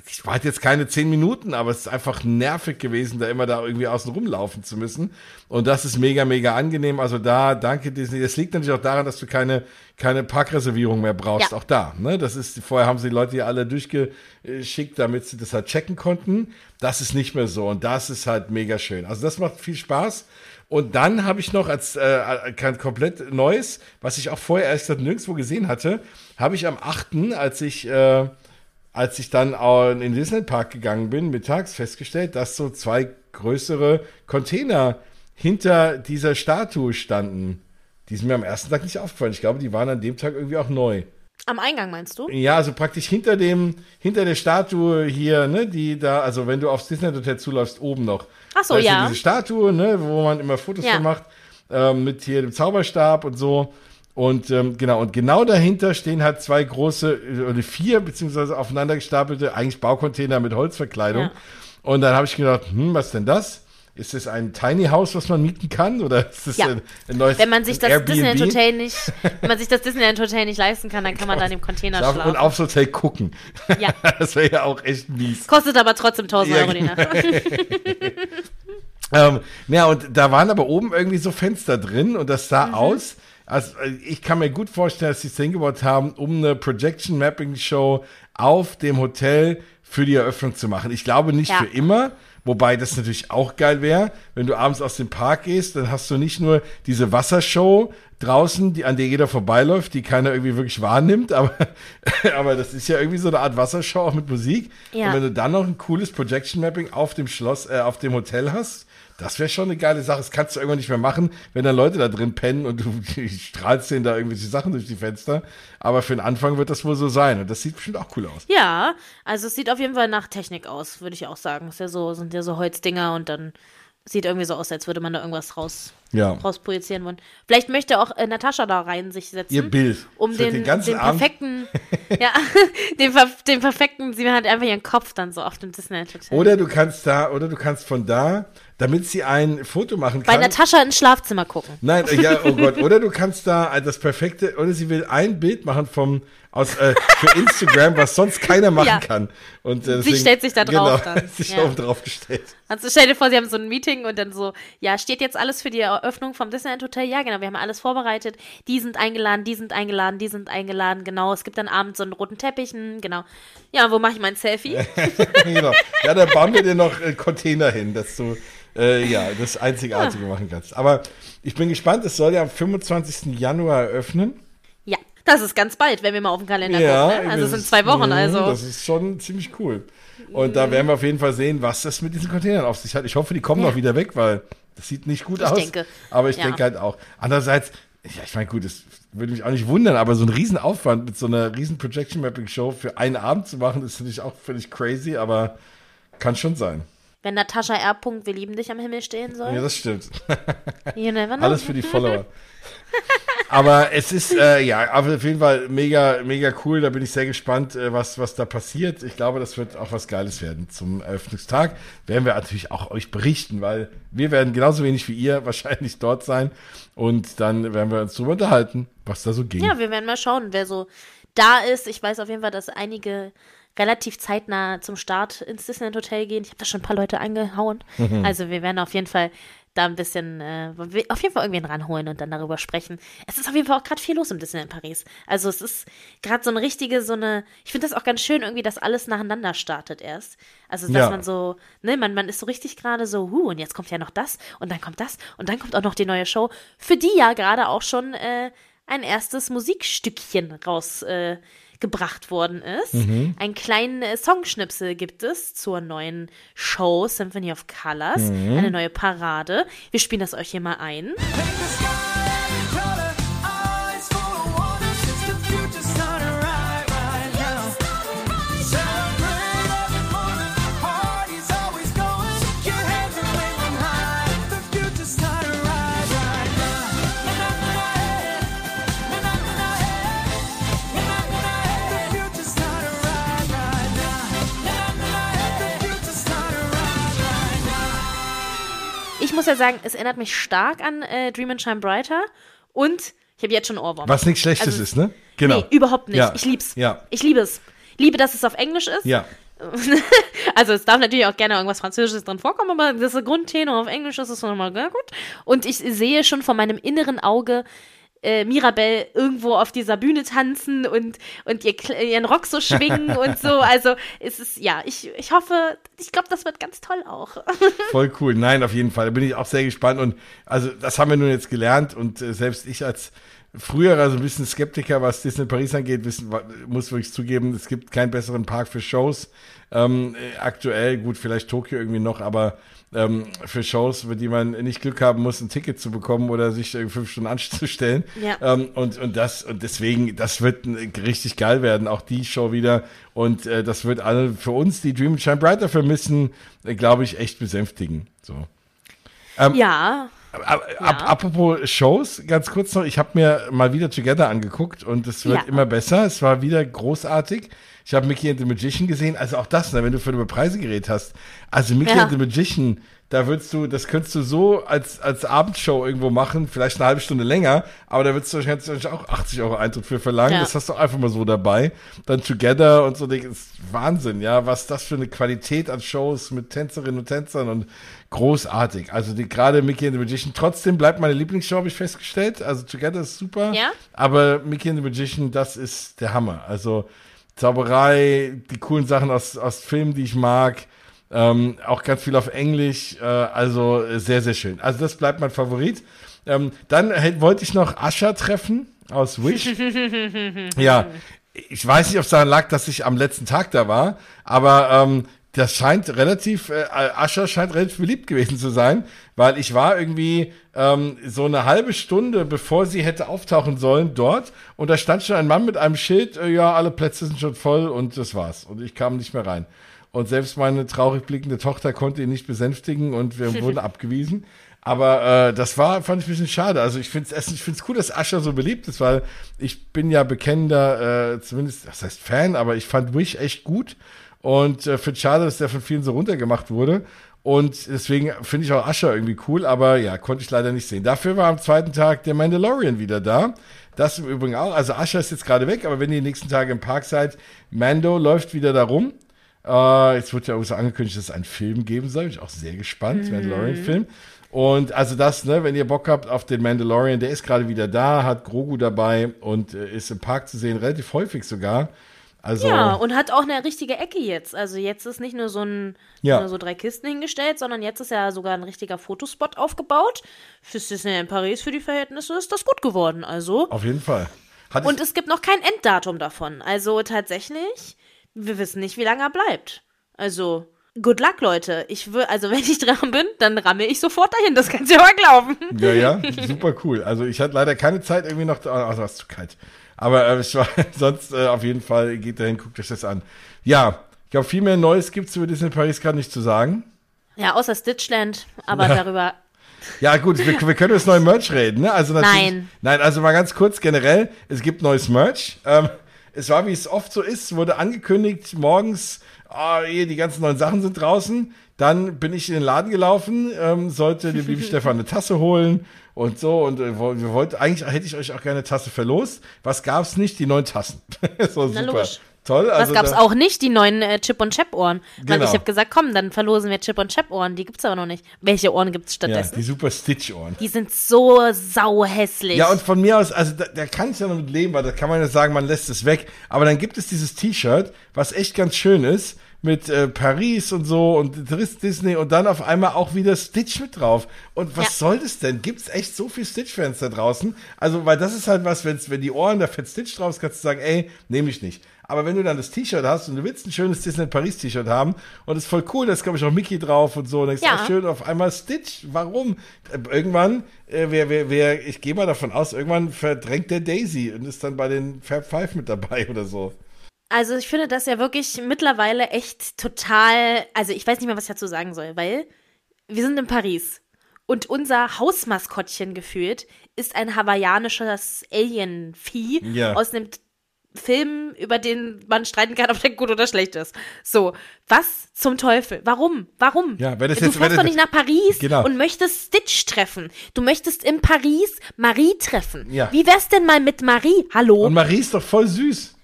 ich warte jetzt keine zehn Minuten, aber es ist einfach nervig gewesen, da immer da irgendwie außen rumlaufen zu müssen. Und das ist mega, mega angenehm. Also da, danke Disney. Das liegt natürlich auch daran, dass du keine, keine Parkreservierung mehr brauchst. Ja. Auch da, ne? Das ist, vorher haben sie die Leute ja alle durchgeschickt, damit sie das halt checken konnten. Das ist nicht mehr so. Und das ist halt mega schön. Also das macht viel Spaß. Und dann habe ich noch als äh, kein komplett Neues, was ich auch vorher gesagt nirgendwo gesehen hatte, habe ich am 8., als ich äh, als ich dann auch in den Disneyland Park gegangen bin, mittags festgestellt, dass so zwei größere Container hinter dieser Statue standen. Die sind mir am ersten Tag nicht aufgefallen. Ich glaube, die waren an dem Tag irgendwie auch neu. Am Eingang meinst du? Ja, also praktisch hinter dem, hinter der Statue hier, ne, die da, also wenn du aufs Disneyland Hotel zuläufst, oben noch. Ach so, Da ist ja. Diese Statue, ne, wo man immer Fotos Ja. von macht, ähm, mit hier dem Zauberstab und so. Und ähm, genau, und genau dahinter stehen halt zwei große, äh, oder vier, beziehungsweise aufeinander gestapelte, eigentlich Baucontainer mit Holzverkleidung. Ja. Und dann habe ich gedacht, hm, was denn das? Ist das ein Tiny House, was man mieten kann? Oder ist das Ja. ein, ein neues Wenn man sich das Airbnb? Disneyland Hotel nicht, wenn man sich das Disneyland Hotel nicht leisten kann, dann kann man da in dem Container Schlafen und aufs Hotel gucken. Ja. das wäre ja auch echt mies. Kostet aber trotzdem 1000 Ja, Euro die genau. Nacht. Ähm, ja, und da waren aber oben irgendwie so Fenster drin und das Mhm. sah aus. Also äh, ich kann mir gut vorstellen, dass sie es hingebaut haben, um eine Projection Mapping Show auf dem Hotel für die Eröffnung zu machen. Ich glaube nicht Ja. für immer, wobei das natürlich auch geil wäre, wenn du abends aus dem Park gehst, dann hast du nicht nur diese Wassershow draußen, die, an der jeder vorbeiläuft, die keiner irgendwie wirklich wahrnimmt, aber, aber das ist ja irgendwie so eine Art Wassershow auch mit Musik. Ja. Und wenn du dann noch ein cooles Projection Mapping auf dem Schloss, äh, auf dem Hotel hast, das wäre schon eine geile Sache. Das kannst du irgendwann nicht mehr machen, wenn dann Leute da drin pennen und du strahlst denen da irgendwelche Sachen durch die Fenster. Aber für den Anfang wird das wohl so sein. Und das sieht bestimmt auch cool aus. Ja, also es sieht auf jeden Fall nach Technik aus, würde ich auch sagen. Ist ja so, sind ja so Holzdinger und dann sieht irgendwie so aus, als würde man da irgendwas raus, Ja. raus projizieren wollen. Vielleicht möchte auch äh, Natascha da rein sich setzen. Ihr Bild. Um den, den ganzen den Abend- perfekten, ja, den, den perfekten, sie hat einfach ihren Kopf dann so auf dem Disneyland Hotel. Oder du kannst da, oder du kannst von da, damit sie ein Foto machen Bei kann. Natascha ins Schlafzimmer gucken. Nein, äh, ja, oh Gott. Oder du kannst da äh, das perfekte, oder sie will ein Bild machen vom aus äh, für Instagram, was sonst keiner machen Ja. kann. Und äh, Sie deswegen, stellt sich da drauf genau, dann. sich Ja. drauf gestellt. Also stell dir vor, sie haben so ein Meeting und dann so, ja, steht jetzt alles für die Eröffnung vom Disneyland Hotel? Ja, genau, wir haben alles vorbereitet. Die sind eingeladen, die sind eingeladen, die sind eingeladen, genau. Es gibt dann abends so einen roten Teppich, hm, genau. Ja, wo mache ich mein Selfie? genau. Ja, da bauen wir dir noch äh, Container hin, dass du äh, ja das Einzigartige machen kannst. Aber ich bin gespannt, es soll ja am 25. Januar eröffnen. Ja, das ist ganz bald, wenn wir mal auf den Kalender Ja, gucken. Ne? Also es sind zwei Wochen, mh, also. Das ist schon ziemlich cool. Und da werden wir auf jeden Fall sehen, was das mit diesen Containern auf sich hat. Ich hoffe, die kommen Ja. noch wieder weg, weil das sieht nicht gut Ich aus. denke. Aber ich Ja. denke halt auch. Andererseits, ja, ich meine, gut, das würde mich auch nicht wundern, aber so ein Riesenaufwand mit so einer riesen Projection Mapping Show für einen Abend zu machen, ist natürlich auch völlig crazy, aber kann schon sein. Wenn Natascha R. Punkt, wir lieben dich am Himmel stehen soll. Ja, das stimmt. Alles für die Follower. Aber es ist, äh, ja, auf jeden Fall mega, mega cool. Da bin ich sehr gespannt, äh, was, was da passiert. Ich glaube, das wird auch was Geiles werden zum Eröffnungstag. Werden wir natürlich auch euch berichten, weil wir werden genauso wenig wie ihr wahrscheinlich dort sein. Und dann werden wir uns darüber unterhalten, was da so ging. Ja, wir werden mal schauen, wer so da ist. Ich weiß auf jeden Fall, dass einige relativ zeitnah zum Start ins Disneyland Hotel gehen. Ich habe da schon ein paar Leute angehauen. Mhm. Also wir werden auf jeden Fall da ein bisschen, äh, auf jeden Fall irgendwen ranholen und dann darüber sprechen. Es ist auf jeden Fall auch gerade viel los im Disneyland Paris. Also es ist gerade so eine richtige, so eine, ich finde das auch ganz schön irgendwie, dass alles nacheinander startet erst. Also dass Ja. man so, ne, man, man ist so richtig gerade so, huh, und jetzt kommt ja noch das und dann kommt das und dann kommt auch noch die neue Show, für die ja gerade auch schon äh, ein erstes Musikstückchen raus äh, gebracht worden ist. Einen kleinen äh, Songschnipsel gibt es zur neuen Show Symphony of Colors, eine neue Parade. Wir spielen das euch hier mal ein. Ich muss ja sagen, es erinnert mich stark an äh, Dream and Shine Brighter und ich habe jetzt schon Ohrwurm. Was nichts Schlechtes Also, ist, ne? Genau. Nee, überhaupt nicht. Ja. Ich lieb's. Ja. Ich liebe es. Liebe, dass es auf Englisch ist. Ja. Also es darf natürlich auch gerne irgendwas Französisches drin vorkommen, aber das Grundtenor auf Englisch ist es nochmal gut. Und ich sehe schon vor meinem inneren Auge äh, Mirabelle irgendwo auf dieser Bühne tanzen und, und ihr, ihren Rock so schwingen und so. Also es ist, ja, ich, ich hoffe, ich glaube, das wird ganz toll auch. Voll cool. Nein, auf jeden Fall. Da bin ich auch sehr gespannt. Und also das haben wir nun jetzt gelernt. Und äh, selbst ich als früherer so ein bisschen Skeptiker, was Disney Paris angeht, wissen, muss wirklich zugeben, es gibt keinen besseren Park für Shows. Ähm, äh, aktuell, gut, vielleicht Tokio irgendwie noch, aber ähm, für Shows, für die man nicht Glück haben muss, ein Ticket zu bekommen oder sich äh, fünf Stunden anzustellen. Ja. Ähm, und, und das, und deswegen, das wird äh, richtig geil werden, auch die Show wieder. Und äh, das wird alle für uns, die Dream Shine Brighter vermissen, äh, glaube ich, echt besänftigen. So. ja, Ab, ab, apropos Shows, ganz kurz noch, ich habe mir mal wieder Together angeguckt und es wird Ja. immer besser. Es war wieder großartig. Ich habe Mickey and the Magician gesehen. Also auch das, ne, wenn du für über Preise geredet hast. Also Mickey Ja. and the Magician, da würdest du, das könntest du so als, als Abendshow irgendwo machen, vielleicht eine halbe Stunde länger, aber da würdest du wahrscheinlich auch 80 Euro Eintritt für verlangen. Ja. Das hast du einfach mal so dabei. Dann Together und so, das ist Wahnsinn, ja, was das für eine Qualität an Shows mit Tänzerinnen und Tänzern und großartig. Also die gerade Mickey and the Magician, trotzdem bleibt meine Lieblingsshow, habe ich festgestellt. Also Together ist super. Ja? Aber Mickey and the Magician, das ist der Hammer. Also Zauberei, die coolen Sachen aus, aus Filmen, die ich mag. Ähm, auch ganz viel auf Englisch. Äh, also sehr, sehr schön. Also das bleibt mein Favorit. Ähm, dann wollte ich noch Ascha treffen aus Wish. ja, ich weiß nicht, ob es daran lag, dass ich am letzten Tag da war, aber ähm, das scheint relativ, äh, Ascher scheint relativ beliebt gewesen zu sein, weil ich war irgendwie ähm, so eine halbe Stunde, bevor sie hätte auftauchen sollen, dort und da stand schon ein Mann mit einem Schild, äh, ja, alle Plätze sind schon voll und das war's. Und ich kam nicht mehr rein. Und selbst meine traurig blickende Tochter konnte ihn nicht besänftigen und wir wurden abgewiesen. Aber äh, das war, fand ich ein bisschen schade. Also ich finde es ich find's cool, dass Ascher so beliebt ist, weil ich bin ja bekennender, äh, zumindest, das heißt Fan, aber ich fand Wish echt gut. Und äh, finde schade, dass der von vielen so runtergemacht wurde. Und deswegen finde ich auch Ascher irgendwie cool, aber ja, konnte ich leider nicht sehen. Dafür war am zweiten Tag der Mandalorian wieder da. Das im Übrigen auch. Also Ascher ist jetzt gerade weg, aber wenn ihr die nächsten Tage im Park seid, Mando läuft wieder da rum. Äh, jetzt wird ja auch so angekündigt, dass es einen Film geben soll. Bin ich auch sehr gespannt, Mandalorian-Film. Und also das, ne, wenn ihr Bock habt auf den Mandalorian, der ist gerade wieder da, hat Grogu dabei und äh, ist im Park zu sehen, relativ häufig sogar. Also Ja, und hat auch eine richtige Ecke jetzt. Also jetzt ist nicht nur so ein Ja. nur so drei Kisten hingestellt, sondern jetzt ist ja sogar ein richtiger Fotospot aufgebaut. Fürs Disney in Paris für die Verhältnisse ist das gut geworden. Also auf jeden Fall. Hat und es gibt noch kein Enddatum davon. Also tatsächlich, wir wissen nicht, wie lange er bleibt. Also good luck, Leute. Ich will, also wenn ich dran bin, dann ramme ich sofort dahin. Das kannst du ja mal glauben. Ja, ja, super cool. Also ich hatte leider keine Zeit irgendwie noch, da- also es ist zu kalt. Aber äh, es war, sonst äh, auf jeden Fall geht dahin, guckt euch das an. Ja, ich glaube, viel mehr Neues gibt's über Disney Paris gerade nicht zu sagen. Ja, außer Stitchland, aber darüber. Ja, gut, wir, wir können über das neue Merch reden, ne? Also Nein. Nein, also mal ganz kurz generell, es gibt neues Merch. Ähm, es war, wie es oft so ist, wurde angekündigt, morgens, ah, hier, die ganzen neuen Sachen sind draußen. Dann bin ich in den Laden gelaufen, ähm, sollte dem lieben Stefan eine Tasse holen und so. Und äh, wir wollten, eigentlich hätte ich euch auch gerne eine Tasse verlost. Was gab's nicht? Die neuen Tassen. so, Na, super. logisch. Toll. Was Also gab's da- auch nicht? Die neuen äh, Chip und Chap Ohren. Weil Genau. ich habe gesagt, komm, dann verlosen wir Chip und Chap Ohren. Die gibt's aber noch nicht. Welche Ohren gibt's Ja, stattdessen? die super Stitch-Ohren. die, sind so sauhässlich. Ja, und von mir aus, also da, da kann ich ja damit leben, weil da kann man ja sagen, man lässt es weg. Aber dann gibt es dieses T-Shirt, was echt ganz schön ist, mit äh, Paris und so und Dis- Disney und dann auf einmal auch wieder Stitch mit drauf. Und was Ja. soll das denn? Gibt's echt so viel Stitch-Fans da draußen? Also, weil das ist halt was, wenn's, wenn die Ohren da fett Stitch drauf ist, kannst du sagen, ey, nehme ich nicht. Aber wenn du dann das T-Shirt hast und du willst ein schönes Disney Paris T-Shirt haben und ist voll cool, da ist glaube ich auch Mickey drauf und so, und dann ist Ja. auch schön auf einmal Stitch. Warum? Irgendwann, äh, wer, wer, wer, ich gehe mal davon aus, irgendwann verdrängt der Daisy und ist dann bei den Fab Five mit dabei oder so. Also ich finde das ja wirklich mittlerweile echt total, also ich weiß nicht mehr, was ich dazu sagen soll, weil wir sind in Paris und unser Hausmaskottchen gefühlt ist ein hawaiianisches Alien-Vieh Ja. aus einem Film, über den man streiten kann, ob der gut oder schlecht ist. So, was zum Teufel? Warum? Warum? Ja, wenn das du jetzt- fährst doch nicht nach Paris Genau. und möchtest Stitch treffen. Du möchtest in Paris Marie treffen. Ja. Wie wär's denn mal mit Marie? Hallo? Und Marie ist doch voll süß.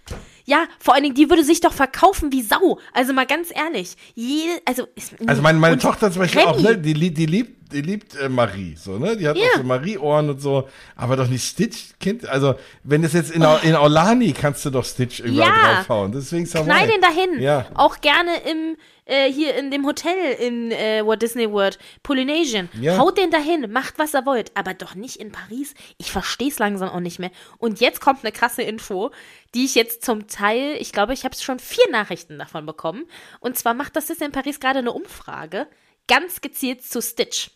Ja, vor allen Dingen, die würde sich doch verkaufen wie Sau. Also mal ganz ehrlich. Jede, also, Also meine, meine Tochter zum Beispiel auch, Remy. ne? Die, liebt- die liebt, die liebt äh, Marie, so, ne? Die hat Ja. auch so Marie-Ohren und so, aber doch nicht Stitch, Kind. Also, wenn das jetzt in, Au- in Aulani kannst du doch Stitch überall Ja. draufhauen. Deswegen Knall den dahin. Ja. Auch gerne im, äh, hier in dem Hotel in äh, Walt Disney World, Polynesian. Ja. Haut den dahin, macht was er wollt, aber doch nicht in Paris. Ich verstehe es langsam auch nicht mehr. Und jetzt kommt eine krasse Info, die ich jetzt zum Teil, ich glaube, ich habe schon vier Nachrichten davon bekommen. Und zwar macht das Disney in Paris gerade eine Umfrage, ganz gezielt zu Stitch.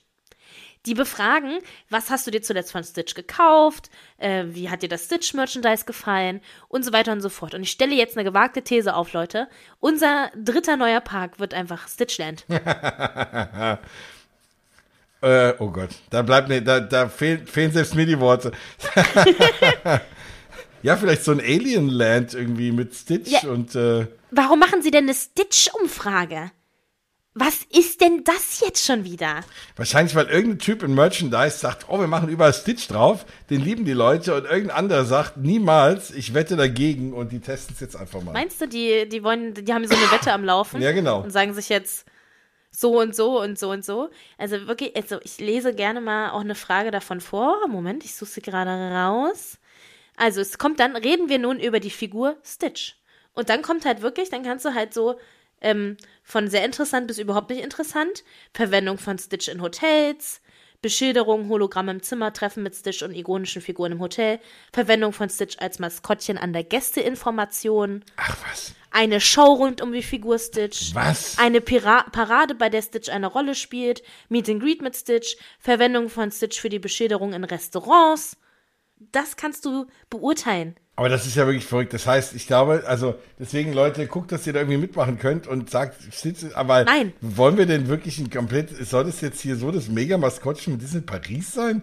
Die befragen, was hast du dir zuletzt von Stitch gekauft, äh, wie hat dir das Stitch-Merchandise gefallen und so weiter und so fort. Und ich stelle jetzt eine gewagte These auf, Leute. Unser dritter neuer Park wird einfach Stitchland. Äh, oh Gott, da bleibt ne, da, da fehlen, fehlen selbst mir die Worte. ja, vielleicht so ein Alien-Land irgendwie mit Stitch Ja. und äh, Warum machen sie denn eine Stitch-Umfrage? Was ist denn das jetzt schon wieder? wahrscheinlich, weil irgendein Typ in Merchandise sagt, oh, wir machen überall Stitch drauf, den lieben die Leute und irgendein anderer sagt, niemals, ich wette dagegen und die testen es jetzt einfach mal. Meinst du, die, die wollen, die haben so eine Wette am Laufen? Ja, genau. Und sagen sich jetzt so und so und so und so. Also wirklich, also ich lese gerne mal auch eine Frage davon vor. Moment, ich suche sie gerade raus. Also es kommt dann, reden wir nun über die Figur Stitch. Und dann kommt halt wirklich, dann kannst du halt so ähm, von sehr interessant bis überhaupt nicht interessant, Verwendung von Stitch in Hotels, Beschilderung, Hologramm im Zimmer, Treffen mit Stitch und ikonischen Figuren im Hotel, Verwendung von Stitch als Maskottchen an der Gästeinformation, Ach was. eine Show rund um die Figur Stitch, Was? eine Pira Parade, bei der Stitch eine Rolle spielt, Meet and Greet mit Stitch, Verwendung von Stitch für die Beschilderung in Restaurants. Das kannst du beurteilen. Aber das ist ja wirklich verrückt. Das heißt, ich glaube, also deswegen, Leute, guckt, dass ihr da irgendwie mitmachen könnt und sagt, Stitch, aber Nein. wollen wir denn wirklich ein komplett, soll das jetzt hier so das Mega-Maskottchen mit Disney Paris sein?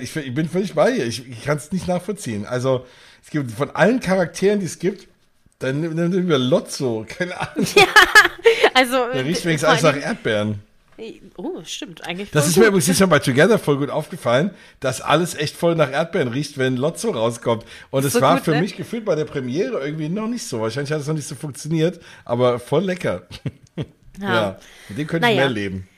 Ich, ich bin völlig bei ihr. Ich, ich kann es nicht nachvollziehen. Also, es gibt von allen Charakteren, die es gibt, dann nimm wir Lotso, keine Ahnung. Also, Der riecht vor wenigstens alles nach Erdbeeren. Oh, stimmt, eigentlich. Das ist mir gut. übrigens diesmal bei Together voll gut aufgefallen, dass alles echt voll nach Erdbeeren riecht, wenn Lotso rauskommt. Und es So war gut, für ne? mich gefühlt bei der Premiere irgendwie noch nicht so. Wahrscheinlich hat es noch nicht so funktioniert, aber voll lecker. Ja, Ja. mit dem könnte ich Naja. mehr leben.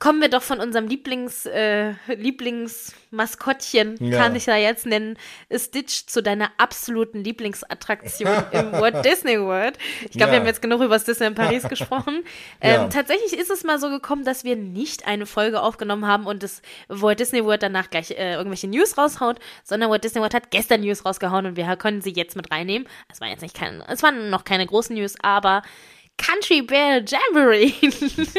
Kommen wir doch von unserem Lieblings, äh, Lieblingsmaskottchen, Ja. kann ich ja jetzt nennen, Stitch zu deiner absoluten Lieblingsattraktion im Walt Disney World. Ich glaube, Ja. wir haben jetzt genug über das Disney in Paris gesprochen. Ähm, Ja. Tatsächlich ist es mal so gekommen, dass wir nicht eine Folge aufgenommen haben und das Walt Disney World danach gleich äh, irgendwelche News raushaut, sondern Walt Disney World hat gestern News rausgehauen und wir können sie jetzt mit reinnehmen. Es waren jetzt nicht keine, es waren noch keine großen News, aber Country Bear Jamboree.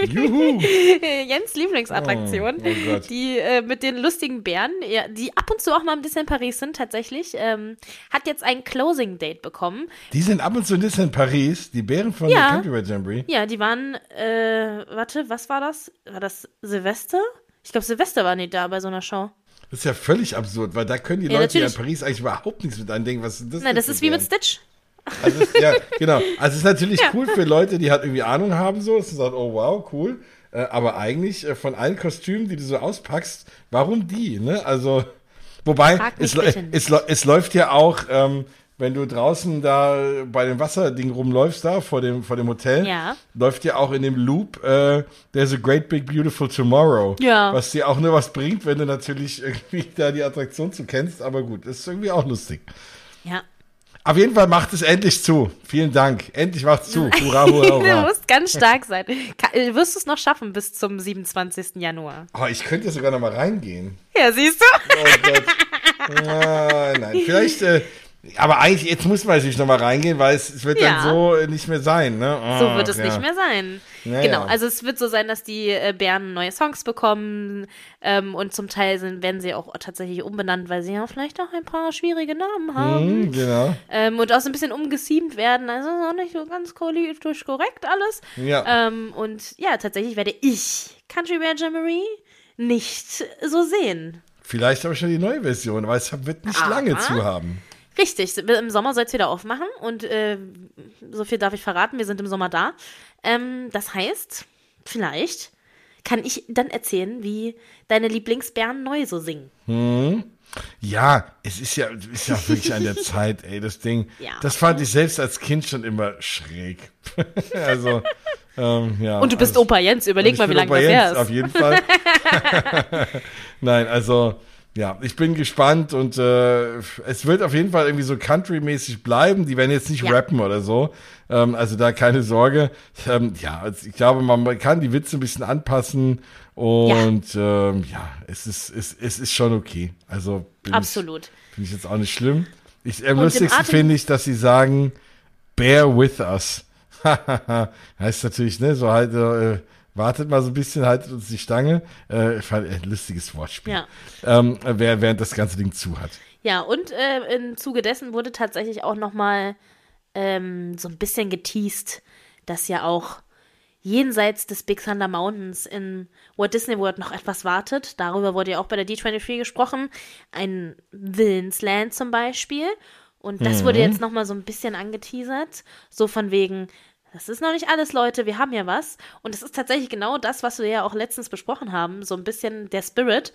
Juhu! Jens Lieblingsattraktion, Oh, oh die äh, mit den lustigen Bären, ja, die ab und zu auch mal ein bisschen in Paris sind tatsächlich, ähm, hat jetzt ein Closing Date bekommen. Die sind ab und zu in Disneyland Paris, die Bären von Ja. Country Road Jamboree. Ja, die waren, äh, warte, was war das? War das Silvester? Ich glaube, Silvester waren die da bei so einer Show. Das ist ja völlig absurd, weil da können die Ja, Leute ja in. Paris eigentlich überhaupt nichts mit andenken. Was ist das? Nein, das ist wie mit? Stitch. Also es, ja, genau. Also es ist natürlich Ja. cool für Leute, die halt irgendwie Ahnung haben, so, dass sie sagen, oh wow, cool. Äh, aber eigentlich äh, von allen Kostümen, die du so auspackst, warum die, ne? Also, wobei, es, es, lä- es läuft ja auch, ähm, wenn du draußen da bei dem Wasserding rumläufst, da vor dem, vor dem Hotel, Ja. läuft ja auch in dem Loop äh, There's a Great Big Beautiful Tomorrow. Ja. Was dir auch nur was bringt, wenn du natürlich irgendwie da die Attraktion zu kennst. Aber gut, ist irgendwie auch lustig. Ja. Auf jeden Fall macht es endlich zu. Vielen Dank. Endlich macht es zu. Hurra, hurra, du hurra. musst ganz stark sein. Äh, Wirst du es noch schaffen bis zum 27. Januar? Oh, ich könnte sogar noch mal reingehen. Ja, siehst du? Oh Gott. Ah, nein, vielleicht, äh, aber eigentlich, jetzt muss man natürlich noch mal reingehen, weil es, es wird Ja. dann so nicht mehr sein, ne? So Oh, wird es ja. nicht mehr sein. Ja, genau, also es wird so sein, dass die äh, Bären neue Songs bekommen ähm, und zum Teil sind, werden sie auch tatsächlich umbenannt, weil sie ja vielleicht auch ein paar schwierige Namen haben. Hm, genau. Ähm, und auch so ein bisschen umgeseamt werden. Also ist auch nicht so ganz politisch korrekt alles. Ja. Ähm, und ja, tatsächlich werde ich Country Bear Jamboree nicht so sehen. Vielleicht aber schon die neue Version, weil es wird nicht Aber- lange zu haben. Richtig, im Sommer soll es wieder aufmachen und äh, so viel darf ich verraten, wir sind im Sommer da. Ähm, das heißt, vielleicht kann ich dann erzählen, wie deine Lieblingsbären neu so singen. Ja, es ist ja, ist ja wirklich an der Zeit, ey, das Ding. Ja. Das fand ich selbst als Kind schon immer schräg. also, ähm, ja. Und du bist also, Opa Jens, überleg mal, wie lange Opa das Jens, her ist. Auf jeden Fall. Nein, also ja, ich bin gespannt und äh, es wird auf jeden Fall irgendwie so country-mäßig bleiben. Die werden jetzt nicht Ja. rappen oder so. Ähm, also da keine Sorge. Ähm, ja, also ich glaube, man kann die Witze ein bisschen anpassen und ja, ähm, ja es, ist, es, es ist schon okay. Also Absolut. Finde ich jetzt auch nicht schlimm. Ich, am Und lustigsten finde ich, dass sie sagen, bear with us. heißt natürlich, ne, so halt, äh, wartet mal so ein bisschen, haltet uns die Stange. Äh, ich fand, ein lustiges Wortspiel. Ja. Ähm, während das ganze Ding zu hat. Ja, und äh, im Zuge dessen wurde tatsächlich auch noch mal ähm, so ein bisschen geteased, dass ja auch jenseits des Big Thunder Mountains in Walt Disney World noch etwas wartet. Darüber wurde ja auch bei der D23 gesprochen. Ein Villains Land zum Beispiel. Und das wurde jetzt noch mal so ein bisschen angeteasert. So von wegen, das ist noch nicht alles, Leute, wir haben ja was. Und es ist tatsächlich genau das, was wir ja auch letztens besprochen haben. So ein bisschen der Spirit,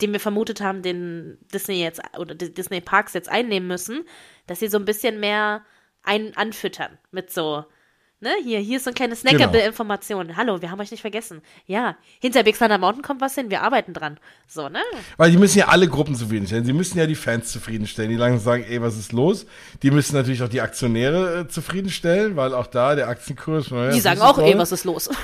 den wir vermutet haben, den Disney jetzt oder Disney Parks jetzt einnehmen müssen, dass sie so ein bisschen mehr ein anfüttern mit so, ne, hier, hier ist so ein kleines Genau. Snackable-Information. Hallo, wir haben euch nicht vergessen. Ja, hinter Big Thunder Mountain kommt was hin, wir arbeiten dran. So, ne? Weil die müssen ja alle Gruppen zufriedenstellen. Sie müssen ja die Fans zufriedenstellen, die langsam sagen, ey, was ist los? Die müssen natürlich auch die Aktionäre äh, zufriedenstellen, weil auch da der Aktienkurs. naja, Die sagen auch, toll. ey, was ist los?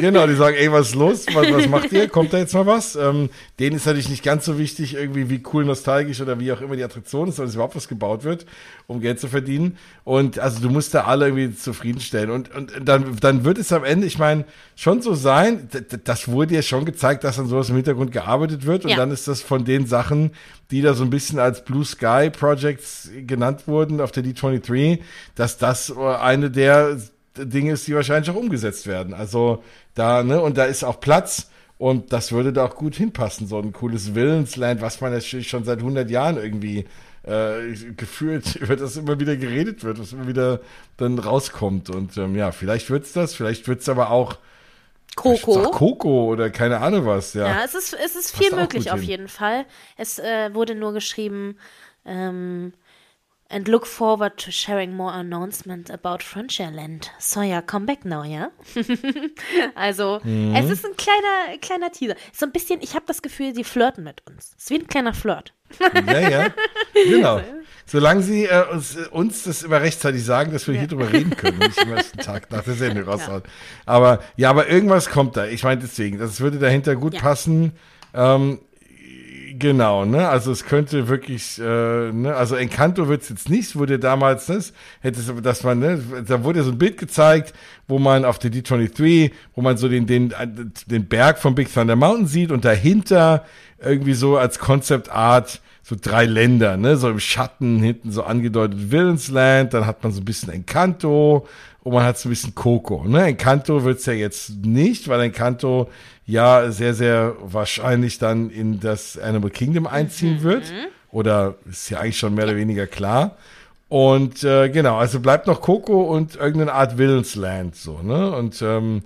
Genau, die sagen, ey, was ist los? Was, was macht ihr? Kommt da jetzt mal was? Ähm, denen ist natürlich nicht ganz so wichtig, irgendwie wie cool, nostalgisch oder wie auch immer die Attraktion ist, sondern dass überhaupt was gebaut wird, um Geld zu verdienen. Und also du musst da alle irgendwie zufriedenstellen. Und, und dann, dann wird es am Ende, ich meine, schon so sein, das wurde ja schon gezeigt, dass an sowas im Hintergrund gearbeitet wird. Und Ja. dann ist das von den Sachen, die da so ein bisschen als Blue Sky Projects genannt wurden auf der D23, dass das äh, eine der Dinge ist, die wahrscheinlich auch umgesetzt werden. Also da, ne, und da ist auch Platz und das würde da auch gut hinpassen, so ein cooles Willensland, was man natürlich schon seit 100 Jahren irgendwie äh, gefühlt, über das immer wieder geredet wird, was immer wieder dann rauskommt. Und ähm, ja, vielleicht wird's das, vielleicht wird's aber auch Coco. Coco oder keine Ahnung was, ja. Ja, es ist, es ist Passt viel möglich auf jeden Fall. Es äh, wurde nur geschrieben, ähm, and look forward to sharing more announcement about Frontierland. Sawyer, come back now, ja? also, Mhm. es ist ein kleiner, kleiner Teaser. So ein bisschen, ich habe das Gefühl, sie flirten mit uns. Es ist wie ein kleiner Flirt. Ja, ja, genau. Solange sie äh, uns, uns das immer rechtzeitig sagen, dass wir hier drüber reden können, nicht am ersten Tag nach der Sendung raushauen. Aber ja, aber irgendwas kommt da. Ich meine deswegen, das würde dahinter gut Ja. passen. Ähm, Genau, ne? Also es könnte wirklich, äh, ne? Also Encanto wird's jetzt nicht, wurde damals, ne? Hätte es, dass man, ne? Da wurde so ein Bild gezeigt, wo man auf der D23, wo man so den, den, den Berg vom Big Thunder Mountain sieht und dahinter irgendwie so als Concept Art so drei Länder, ne? So im Schatten hinten so angedeutet Villains Land, dann hat man so ein bisschen Encanto und man hat so ein bisschen Coco, ne? Encanto wird's ja jetzt nicht, weil Encanto ja sehr, sehr wahrscheinlich dann in das Animal Kingdom einziehen wird. Oder ist ja eigentlich schon mehr oder weniger klar. Und äh, genau, also bleibt noch Coco und irgendeine Art Villains Land, so, ne? Und ähm,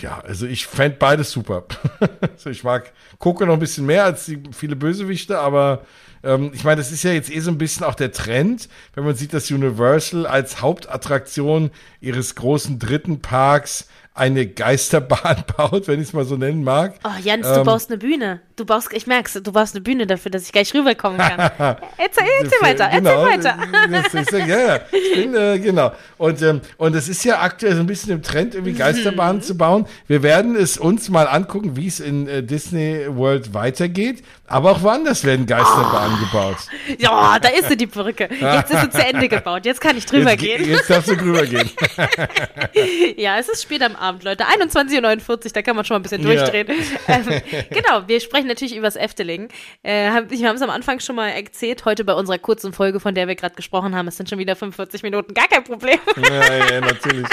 Ja, also ich fände beides super. also ich mag Coco noch ein bisschen mehr als die viele Bösewichte, aber ähm, ich meine, das ist ja jetzt eh so ein bisschen auch der Trend, wenn man sieht, dass Universal als Hauptattraktion ihres großen dritten Parks eine Geisterbahn baut, wenn ich es mal so nennen mag. Oh, Jens, du Ähm, baust eine Bühne. Du baust, ich merk's, du baust eine Bühne dafür, dass ich gleich rüberkommen kann. erzähl, erzähl weiter, erzähl Genau, weiter. Das ist, ja, ja, ich bin, äh, genau. Und, ähm, und es ist ja aktuell so ein bisschen im Trend, irgendwie Geisterbahnen zu bauen. Wir werden es uns mal angucken, wie es in äh, Disney World weitergeht. Aber auch woanders werden Geisterbahnen gebaut. Ja, da ist sie, die Brücke. Jetzt ist sie zu Ende gebaut. Jetzt kann ich drüber Jetzt, ge- gehen. jetzt darfst du drüber gehen. Ja, es ist spät am Abend, Leute. 21.49 Uhr, da kann man schon mal ein bisschen Ja. durchdrehen. Ähm, genau, wir sprechen natürlich über das Efteling. Äh, wir haben es am Anfang schon mal erzählt, heute bei unserer kurzen Folge, von der wir gerade gesprochen haben. Es sind schon wieder 45 Minuten, gar kein Problem. Ja, ja, natürlich.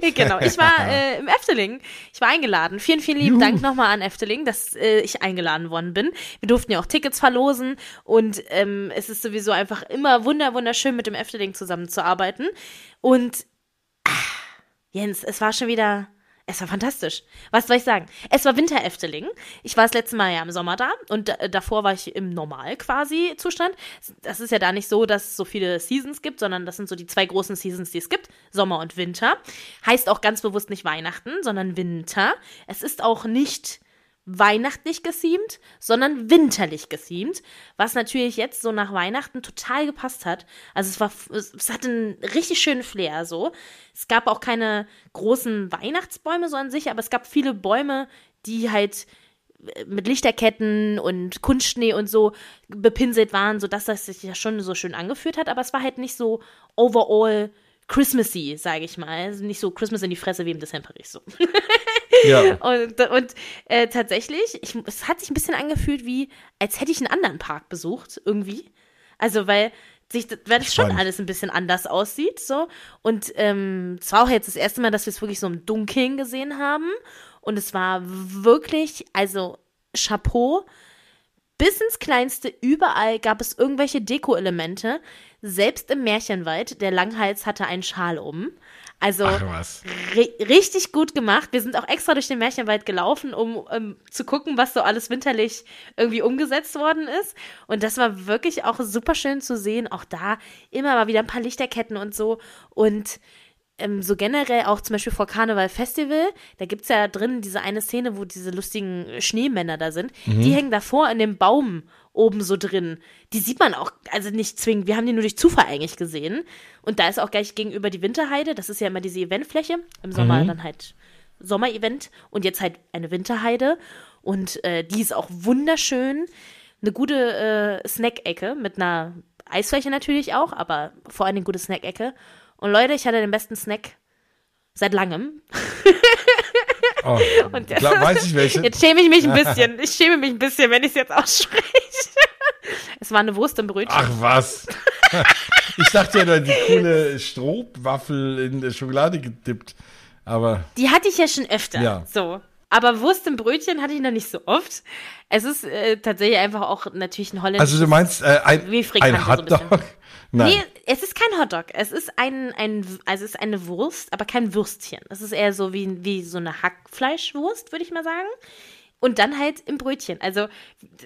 genau, ich war äh, im Efteling. Ich war eingeladen. Vielen, vielen lieben Dank nochmal an Efteling, dass äh, ich eingeladen worden bin. Wir durften ja auch Tickets verlosen und ähm, es ist sowieso einfach immer wunder, wunderschön mit dem Efteling zusammenzuarbeiten. Und ah, Jens, es war schon wieder. Es war fantastisch. Was soll ich sagen? Es war Winter-Efteling. Ich war das letzte Mal ja im Sommer da und davor war ich im Normal quasi Zustand. Das ist ja da nicht so, dass es so viele Seasons gibt, sondern das sind so die zwei großen Seasons, die es gibt. Sommer und Winter. Heißt auch ganz bewusst nicht Weihnachten, sondern Winter. Es ist auch nicht weihnachtlich geseamt, sondern winterlich geseamt, was natürlich jetzt so nach Weihnachten total gepasst hat. Also es war, es, hatte einen richtig schönen Flair so. Es gab auch keine großen Weihnachtsbäume so an sich, aber es gab viele Bäume, die halt äh, mit Lichterketten und Kunstschnee und so bepinselt waren, sodass das sich ja schon so schön angefühlt hat, aber es war halt nicht so overall Christmassy, sage ich mal. Also nicht so Christmas in die Fresse wie im Dezember, so. Ja. Und, und äh, tatsächlich, ich, es hat sich ein bisschen angefühlt, wie als hätte ich einen anderen Park besucht, irgendwie. Also, weil sich, weil das schon alles ein bisschen anders aussieht, so. Und ähm, es war auch jetzt das erste Mal, dass wir es wirklich so im Dunkeln gesehen haben. Und es war wirklich, also Chapeau, bis ins Kleinste, überall gab es irgendwelche Deko-Elemente. Selbst im Märchenwald, der Langhals hatte einen Schal um. Also ri richtig gut gemacht. Wir sind auch extra durch den Märchenwald gelaufen, um ähm, zu gucken, was so alles winterlich irgendwie umgesetzt worden ist. Und das war wirklich auch super schön zu sehen. Auch da immer mal wieder ein paar Lichterketten und so. Und ähm, so generell auch zum Beispiel vor Karneval Festival, da gibt's ja drin diese eine Szene, wo diese lustigen Schneemänner da sind. Die hängen davor in dem Baum oben so drin. Die sieht man auch, also nicht zwingend, wir haben die nur durch Zufall eigentlich gesehen. Und da ist auch gleich gegenüber die Winterheide, das ist ja immer diese Eventfläche. Im Sommer dann halt Sommerevent und jetzt halt eine Winterheide. Und äh, die ist auch wunderschön. Eine gute äh, Snack-Ecke mit einer Eisfläche natürlich auch, aber vor allem eine gute Snack-Ecke. Und Leute, ich hatte den besten Snack seit langem. Oh, Und klar, weiß ich welche. Jetzt schäme ich mich ein bisschen. Ich schäme mich ein bisschen, wenn ich es jetzt ausspreche. Es war eine Wurst im Brötchen. Ach was. Ich dachte ja, du die coole Strohwaffel in der Schokolade gedippt. Aber Die hatte ich ja schon öfter. Ja. So. Aber Wurst im Brötchen hatte ich noch nicht so oft. Es ist äh, tatsächlich einfach auch natürlich ein holländisches. also du meinst äh, ein, ein so ein. Hotdog? Nein. Nee, es ist kein Hotdog. Es ist ein, ein, also es ist eine Wurst, aber kein Würstchen. Es ist eher so wie, wie so eine Hackfleischwurst, würde ich mal sagen. Und dann halt im Brötchen. Also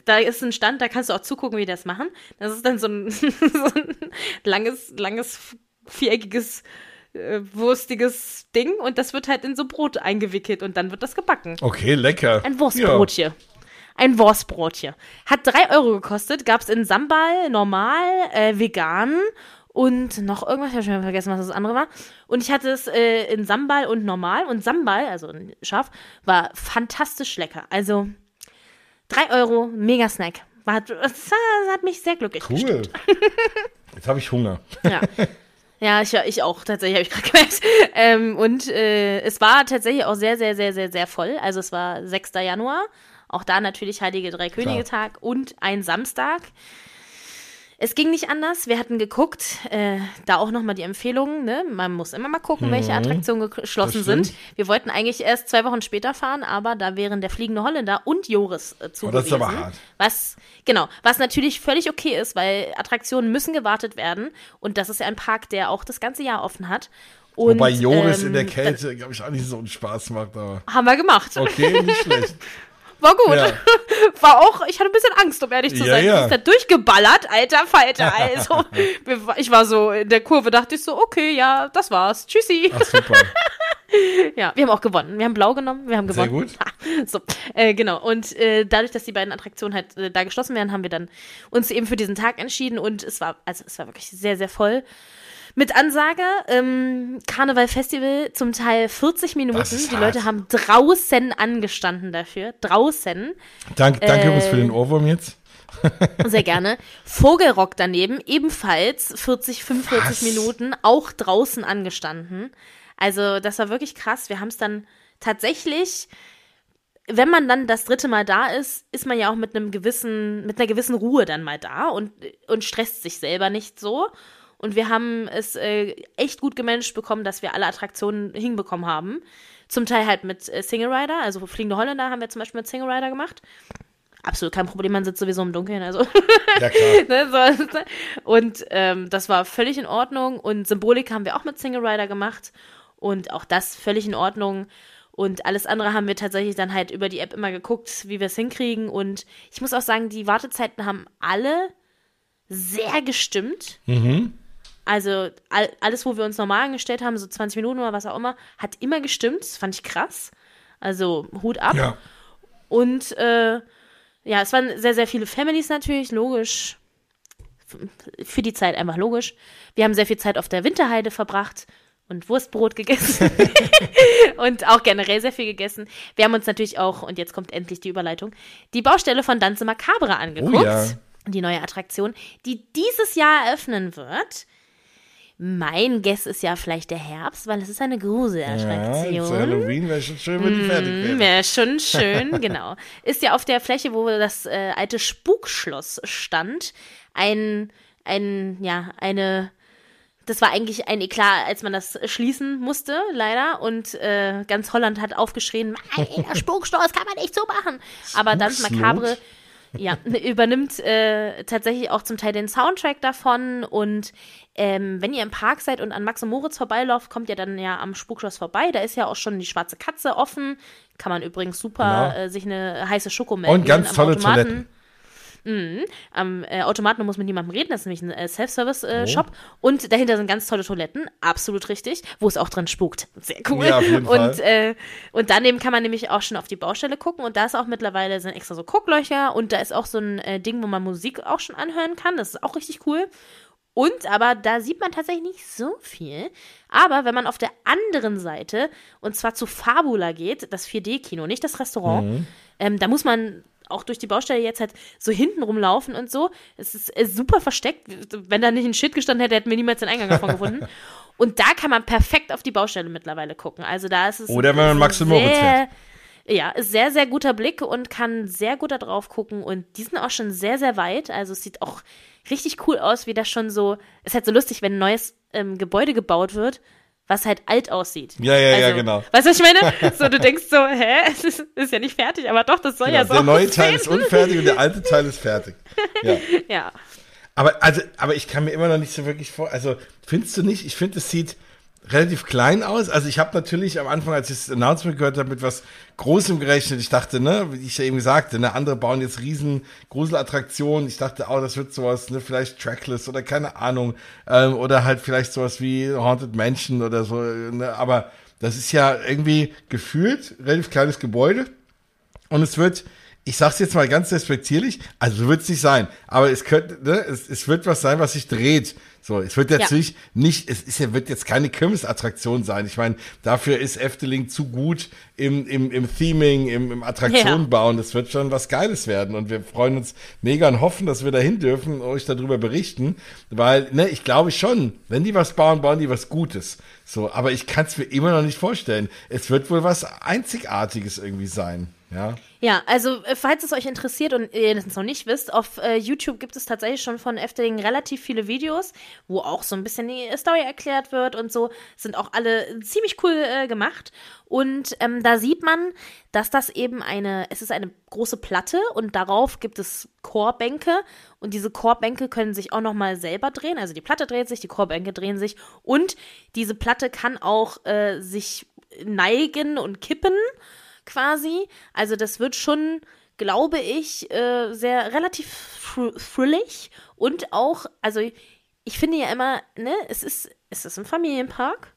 da ist ein Stand, da kannst du auch zugucken, wie die das machen. Das ist dann so ein, so ein langes, langes, viereckiges, äh, wurstiges Ding und das wird halt in so Brot eingewickelt und dann wird das gebacken. Okay, lecker. Ein Wurstbrotchen. Ein Wurstbrotchen. Hat drei Euro gekostet, gab es in Sambal, normal, äh, vegan und noch irgendwas, ich habe schon wieder vergessen, was das andere war. Und ich hatte es äh, in Sambal und normal. Und Sambal, also in scharf, war fantastisch lecker. Also drei Euro, mega Snack. War, das hat mich sehr glücklich Ja. gestimmt. Cool. Jetzt habe ich Hunger. Ja. Ja, ich, ich auch, tatsächlich, habe ich gerade gemerkt. Ähm, und äh, es war tatsächlich auch sehr, sehr, sehr, sehr, sehr voll. Also es war 6. Januar, auch da natürlich Heilige Drei Könige Tag und ein Samstag. Es ging nicht anders. Wir hatten geguckt, äh, da auch nochmal die Empfehlungen. Ne? Man muss immer mal gucken, welche Attraktionen geschlossen Mhm. Das stimmt. sind. Wir wollten eigentlich erst zwei Wochen später fahren, aber da wären der fliegende Holländer und Joris äh, zu Oh, das ist aber hart. Was, genau, was natürlich völlig okay ist, weil Attraktionen müssen gewartet werden. Und das ist ja ein Park, der auch das ganze Jahr offen hat. Und, Wobei Joris ähm, in der Kälte, glaube ich, auch nicht so einen Spaß macht, aber. Haben wir gemacht. Okay, nicht schlecht. War gut. Ja. War auch, ich hatte ein bisschen Angst, um ehrlich zu Ja, sein. ja. Die ist da durchgeballert, alter Falter. Also, ich war so in der Kurve, dachte ich so, okay, ja, das war's. Tschüssi. Ach, super. Ja, wir haben auch gewonnen. Wir haben blau genommen, wir haben Sehr gewonnen. gut. Ha, so, äh, genau. Und äh, dadurch, dass die beiden Attraktionen halt äh, da geschlossen werden, haben wir dann uns eben für diesen Tag entschieden und es war, also es war wirklich sehr, sehr voll. Mit Ansage, ähm, Karneval Festival, zum Teil 40 Minuten. Die. Leute haben draußen angestanden dafür. Draußen. Dank, danke Äh, übrigens für den Ohrwurm jetzt. Sehr gerne. Vogelrock daneben, ebenfalls 40, 45 Was? Minuten, auch draußen angestanden. Also, das war wirklich krass. Wir haben es dann tatsächlich, wenn man dann das dritte Mal da ist, ist man ja auch mit einem gewissen, mit einer gewissen Ruhe dann mal da und, und stresst sich selber nicht so. Und wir haben es äh, echt gut gemanagt bekommen, dass wir alle Attraktionen hinbekommen haben. Zum Teil halt mit äh, Single Rider, also Fliegende Holländer haben wir zum Beispiel mit Single Rider gemacht. Absolut kein Problem, man sitzt sowieso im Dunkeln, also Ja, klar. ne, so. Und ähm, das war völlig in Ordnung. Und Symbolik haben wir auch mit Single Rider gemacht. Und auch das völlig in Ordnung. Und alles andere haben wir tatsächlich dann halt über die App immer geguckt, wie wir es hinkriegen. Und ich muss auch sagen, die Wartezeiten haben alle sehr gestimmt. Also all, alles, wo wir uns normal angestellt haben, so 20 Minuten oder was auch immer, hat immer gestimmt. Das fand ich krass. Also Hut ab. Ja. Und äh, ja, es waren sehr, sehr viele Families natürlich, logisch. Für die Zeit einfach logisch. Wir haben sehr viel Zeit auf der Winterheide verbracht und Wurstbrot gegessen. und auch generell sehr viel gegessen. Wir haben uns natürlich auch, und jetzt kommt endlich die Überleitung, die Baustelle von Danze Macabre angeguckt. Oh ja. Die neue Attraktion, die dieses Jahr eröffnen wird. Mein Guess ist ja vielleicht der Herbst, weil es ist eine Ja, Gruselattraktion. zu Halloween wäre schon schön, wenn die fertig wäre. Wäre schon schön, genau. Ist ja auf der Fläche, wo das äh, alte Spukschloss stand, ein, ein, ja, eine, das war eigentlich ein Eklat, als man das schließen musste, leider. Und äh, ganz Holland hat aufgeschrien, das Spukschloss kann man nicht so machen. Aber dann Spukslot? Ja, übernimmt äh, tatsächlich auch zum Teil den Soundtrack davon und ähm, wenn ihr im Park seid und an Max und Moritz vorbeilauft, kommt ihr dann ja am Spukschloss vorbei. Da ist ja auch schon die schwarze Katze offen. Kann man übrigens super Genau. äh, sich eine heiße Schokomilch Und ganz tolle Automaten. Toiletten. Mhm. Am äh, Automaten muss mit niemandem reden, das ist nämlich ein äh, Oh. Self-Service-Shop. Und dahinter sind ganz tolle Toiletten, absolut richtig, wo es auch drin spukt. Sehr cool. Ja, auf jeden und, Fall. Äh, und daneben kann man nämlich auch schon auf die Baustelle gucken und da ist auch mittlerweile sind extra so Gucklöcher und da ist auch so ein äh, Ding, wo man Musik auch schon anhören kann. Das ist auch richtig cool. Und aber da sieht man tatsächlich nicht so viel. Aber wenn man auf der anderen Seite, und zwar zu Fabula geht, das 4D-Kino, nicht das Restaurant, Mhm. ähm, da muss man auch durch die Baustelle jetzt halt so hinten rumlaufen und so. Es ist äh, super versteckt. Wenn da nicht ein Shit gestanden hätte, hätten wir niemals den Eingang davon gefunden. Und da kann man perfekt auf die Baustelle mittlerweile gucken. Also da ist es. Oder wenn man ist Max und ein Moritz sehr- Ja, ist sehr, sehr guter Blick und kann sehr gut da drauf gucken. Und die sind auch schon sehr, sehr weit. Also es sieht auch richtig cool aus, wie das schon so. Ist halt so lustig, wenn ein neues ähm, Gebäude gebaut wird, was halt alt aussieht. Ja, ja, ja, also, genau. Weißt du, was ich meine? So, du denkst so, hä, es ist, ist ja nicht fertig, aber doch, das soll ja Genau, so der neue Teil ist unfertig und der alte Teil ist fertig. Ja. Ja. Aber, also, aber ich kann mir immer noch nicht so wirklich vor. Also, findest du nicht? Ich finde, es sieht relativ klein aus. Also, ich habe natürlich am Anfang, als ich das Announcement gehört habe, mit was Großem gerechnet. Ich dachte, ne, wie ich ja eben sagte, ne, andere bauen jetzt riesen Gruselattraktionen. Ich dachte, oh, das wird sowas, ne, vielleicht Trackless oder keine Ahnung. Ähm, oder halt vielleicht sowas wie Haunted Mansion oder so. Ne, aber das ist ja irgendwie gefühlt relativ kleines Gebäude. Und es wird, ich sag's jetzt mal ganz respektierlich, also so wird's nicht sein, aber es könnte, ne, es, es wird was sein, was sich dreht. So, es wird natürlich nicht, es ist ja, wird jetzt keine Kirmesattraktion sein. Ich meine, dafür ist Efteling zu gut im, im, im Theming, im, im Attraktionenbauen. Das wird schon was Geiles werden. Und wir freuen uns mega und hoffen, dass wir dahin dürfen und euch darüber berichten. Weil, ne, ich glaube schon, wenn die was bauen, bauen die was Gutes. So, aber ich kann es mir immer noch nicht vorstellen. Es wird wohl was Einzigartiges irgendwie sein. Ja. Ja, also äh, falls es euch interessiert und ihr das noch nicht wisst, auf äh, YouTube gibt es tatsächlich schon von Efteling relativ viele Videos, wo auch so ein bisschen die Story erklärt wird und so. Sind auch alle ziemlich cool äh, gemacht. Und ähm, da sieht man, dass das eben eine, es ist eine große Platte und darauf gibt es Chorbänke und diese Chorbänke können sich auch nochmal selber drehen. Also die Platte dreht sich, die Chorbänke drehen sich und diese Platte kann auch äh, sich neigen und kippen quasi. Also das wird schon, glaube ich, äh, sehr relativ thr thrillig und auch, also ich finde ja immer, ne, es ist, es ist ein Familienpark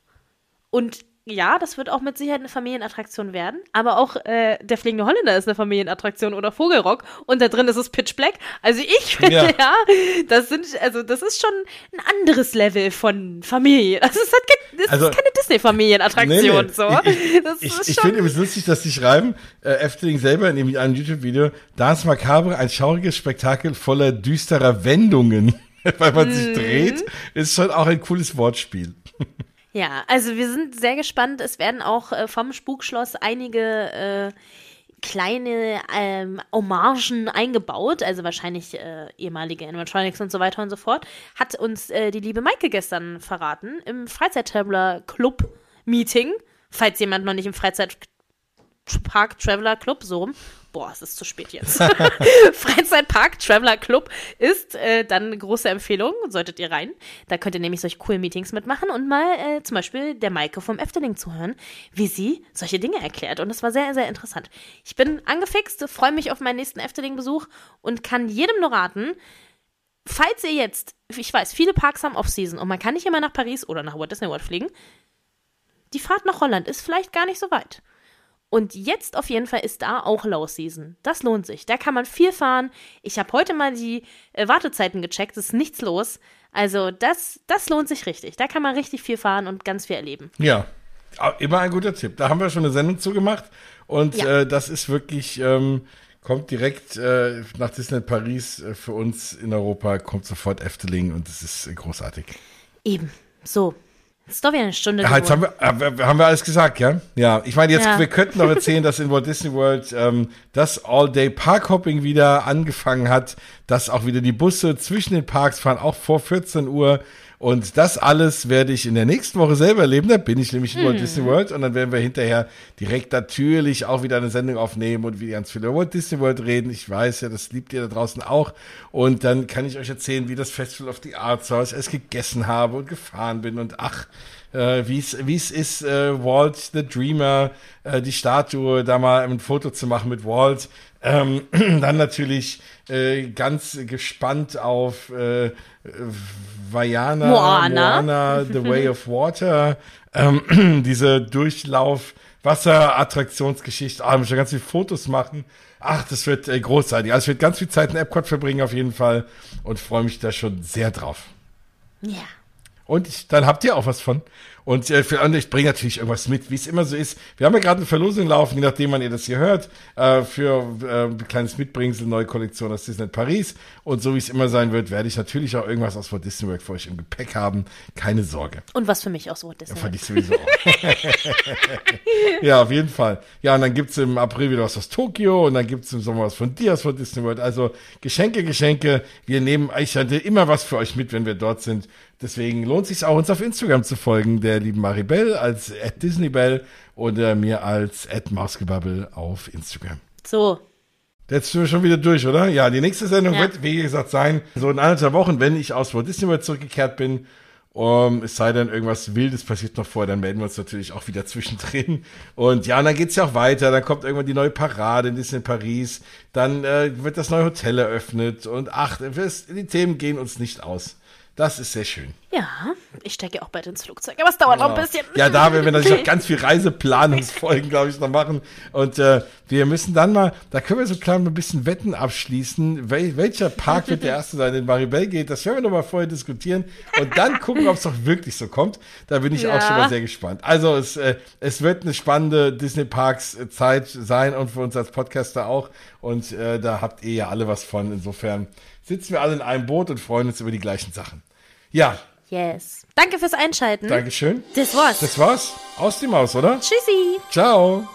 und ja, das wird auch mit Sicherheit eine Familienattraktion werden. Aber auch äh, der fliegende Holländer ist eine Familienattraktion oder Vogelrock und da drin ist es Pitch Black. Also ich finde ja. ja, das sind, also das ist schon ein anderes Level von Familie. Das ist, halt das Also- ist keine Disney-Familienattraktion. Nee, nee. So. Ich, ich, ich finde es lustig, dass sie schreiben, äh, Efteling selber in einem YouTube-Video, Das Macabre, ein schauriges Spektakel voller düsterer Wendungen. Weil man Mhm. sich dreht, ist schon auch ein cooles Wortspiel. Ja, also wir sind sehr gespannt. Es werden auch äh, vom Spukschloss einige äh, kleine ähm, Hommagen eingebaut, also wahrscheinlich äh, ehemalige Animatronics und so weiter und so fort, hat uns äh, die liebe Maike gestern verraten im Freizeit-Traveler Club Meeting, falls jemand noch nicht im Freizeit Park Traveler Club, so. Boah, es ist zu spät jetzt. Freizeitpark Traveler Club ist äh, dann eine große Empfehlung, solltet ihr rein. Da könnt ihr nämlich solche coolen Meetings mitmachen und mal äh, zum Beispiel der Maike vom Efteling zuhören, wie sie solche Dinge erklärt. Und das war sehr, sehr interessant. Ich bin angefixt, freue mich auf meinen nächsten Efteling-Besuch und kann jedem nur raten, falls ihr jetzt, ich weiß, viele Parks haben Off-Season und man kann nicht immer nach Paris oder nach Walt Disney World fliegen, die Fahrt nach Holland ist vielleicht gar nicht so weit. Und jetzt auf jeden Fall ist da auch Low Season. Das lohnt sich. Da kann man viel fahren. Ich habe heute mal die äh, Wartezeiten gecheckt. Es ist nichts los. Also das, das lohnt sich richtig. Da kann man richtig viel fahren und ganz viel erleben. Ja, au- immer ein guter Tipp. Da haben wir schon eine Sendung zugemacht und Ja. äh, das ist wirklich, ähm, kommt direkt äh, nach Disneyland Paris äh, für uns in Europa, kommt sofort Efteling und das ist äh, großartig. Eben. So. Jetzt doch wieder eine Stunde. Ja, jetzt haben wir, äh, wir- haben wir alles gesagt, ja? Ja, ich meine, jetzt, Ja. wir könnten noch erzählen, dass in Walt Disney World ähm, das All-Day-Parkhopping wieder angefangen hat, dass auch wieder die Busse zwischen den Parks fahren, auch vor 14 Uhr. Und das alles werde ich in der nächsten Woche selber erleben. Da bin ich nämlich in Walt Disney World und dann werden wir hinterher direkt natürlich auch wieder eine Sendung aufnehmen und wieder ganz viel über Walt Disney World reden. Ich weiß ja, das liebt ihr da draußen auch. Und dann kann ich euch erzählen, wie das Festival of the Arts war, ich es gegessen habe und gefahren bin und ach, äh, wie es ist, äh, Walt the Dreamer, äh, die Statue, da mal ein Foto zu machen mit Walt. Ähm, dann natürlich äh, ganz gespannt auf äh, Vajana, Moana. Moana, The Way of Water, ähm, diese Durchlauf Wasserattraktionsgeschichte, ah, muss schon ganz viele Fotos machen. Ach, das wird äh, großartig. Also ich werde ganz viel Zeit in Epcot verbringen auf jeden Fall und freue mich da schon sehr drauf. Ja. Und ich, dann habt ihr auch was von. Und äh, für andere, ich bringe natürlich irgendwas mit, wie es immer so ist. Wir haben ja gerade eine Verlosung laufen, je nachdem, wann ihr das hier hört, äh, für äh, ein kleines Mitbringsel, neue Kollektion aus Disneyland Paris. Und so wie es immer sein wird, werde ich natürlich auch irgendwas aus Walt Disney World für euch im Gepäck haben. Keine Sorge. Und was für mich aus Walt Disney. Fand ich sowieso auch. ja, auf jeden Fall. Ja, und dann gibt's im April wieder was aus Tokio und dann gibt's im Sommer was von dir aus von Disney World. Also Geschenke, Geschenke. Wir nehmen ich hatte immer was für euch mit, wenn wir dort sind. Deswegen lohnt sich auch, uns auf Instagram zu folgen, der lieben Maribel als at DisneyBell oder mir als Mausgebubble auf Instagram. So. Jetzt sind wir schon wieder durch, oder? Ja, die nächste Sendung Ja. wird, wie gesagt, sein, so in anderthalb Wochen, wenn ich aus Walt Disney World zurückgekehrt bin. Um, es sei denn, irgendwas Wildes passiert noch vorher, dann melden wir uns natürlich auch wieder zwischendrin. Und ja, und dann geht's ja auch weiter. Dann kommt irgendwann die neue Parade in Disney Paris. Dann äh, wird das neue Hotel eröffnet. Und ach, es- die Themen gehen uns nicht aus. Das ist sehr schön. Ja, ich stecke auch bald ins Flugzeug. Aber es dauert noch ein bisschen. Ja, da werden wir natürlich auch ganz viel Reiseplanungsfolgen, glaube ich, noch machen. Und äh, wir müssen dann mal, da können wir so klar ein bisschen Wetten abschließen. Wel welcher Park wird der erste sein, in Maribel geht? Das werden wir noch mal vorher diskutieren und dann gucken, ob es doch wirklich so kommt. Da bin ich auch Ja. schon mal sehr gespannt. Also es, äh, es wird eine spannende Disney Parks äh, Zeit sein und für uns als Podcaster auch. Und äh, da habt ihr ja alle was von. Insofern sitzen wir alle in einem Boot und freuen uns über die gleichen Sachen. Ja, Yes. Danke fürs Einschalten. Dankeschön. Das war's. Das war's. Aus die Maus, oder? Tschüssi. Ciao.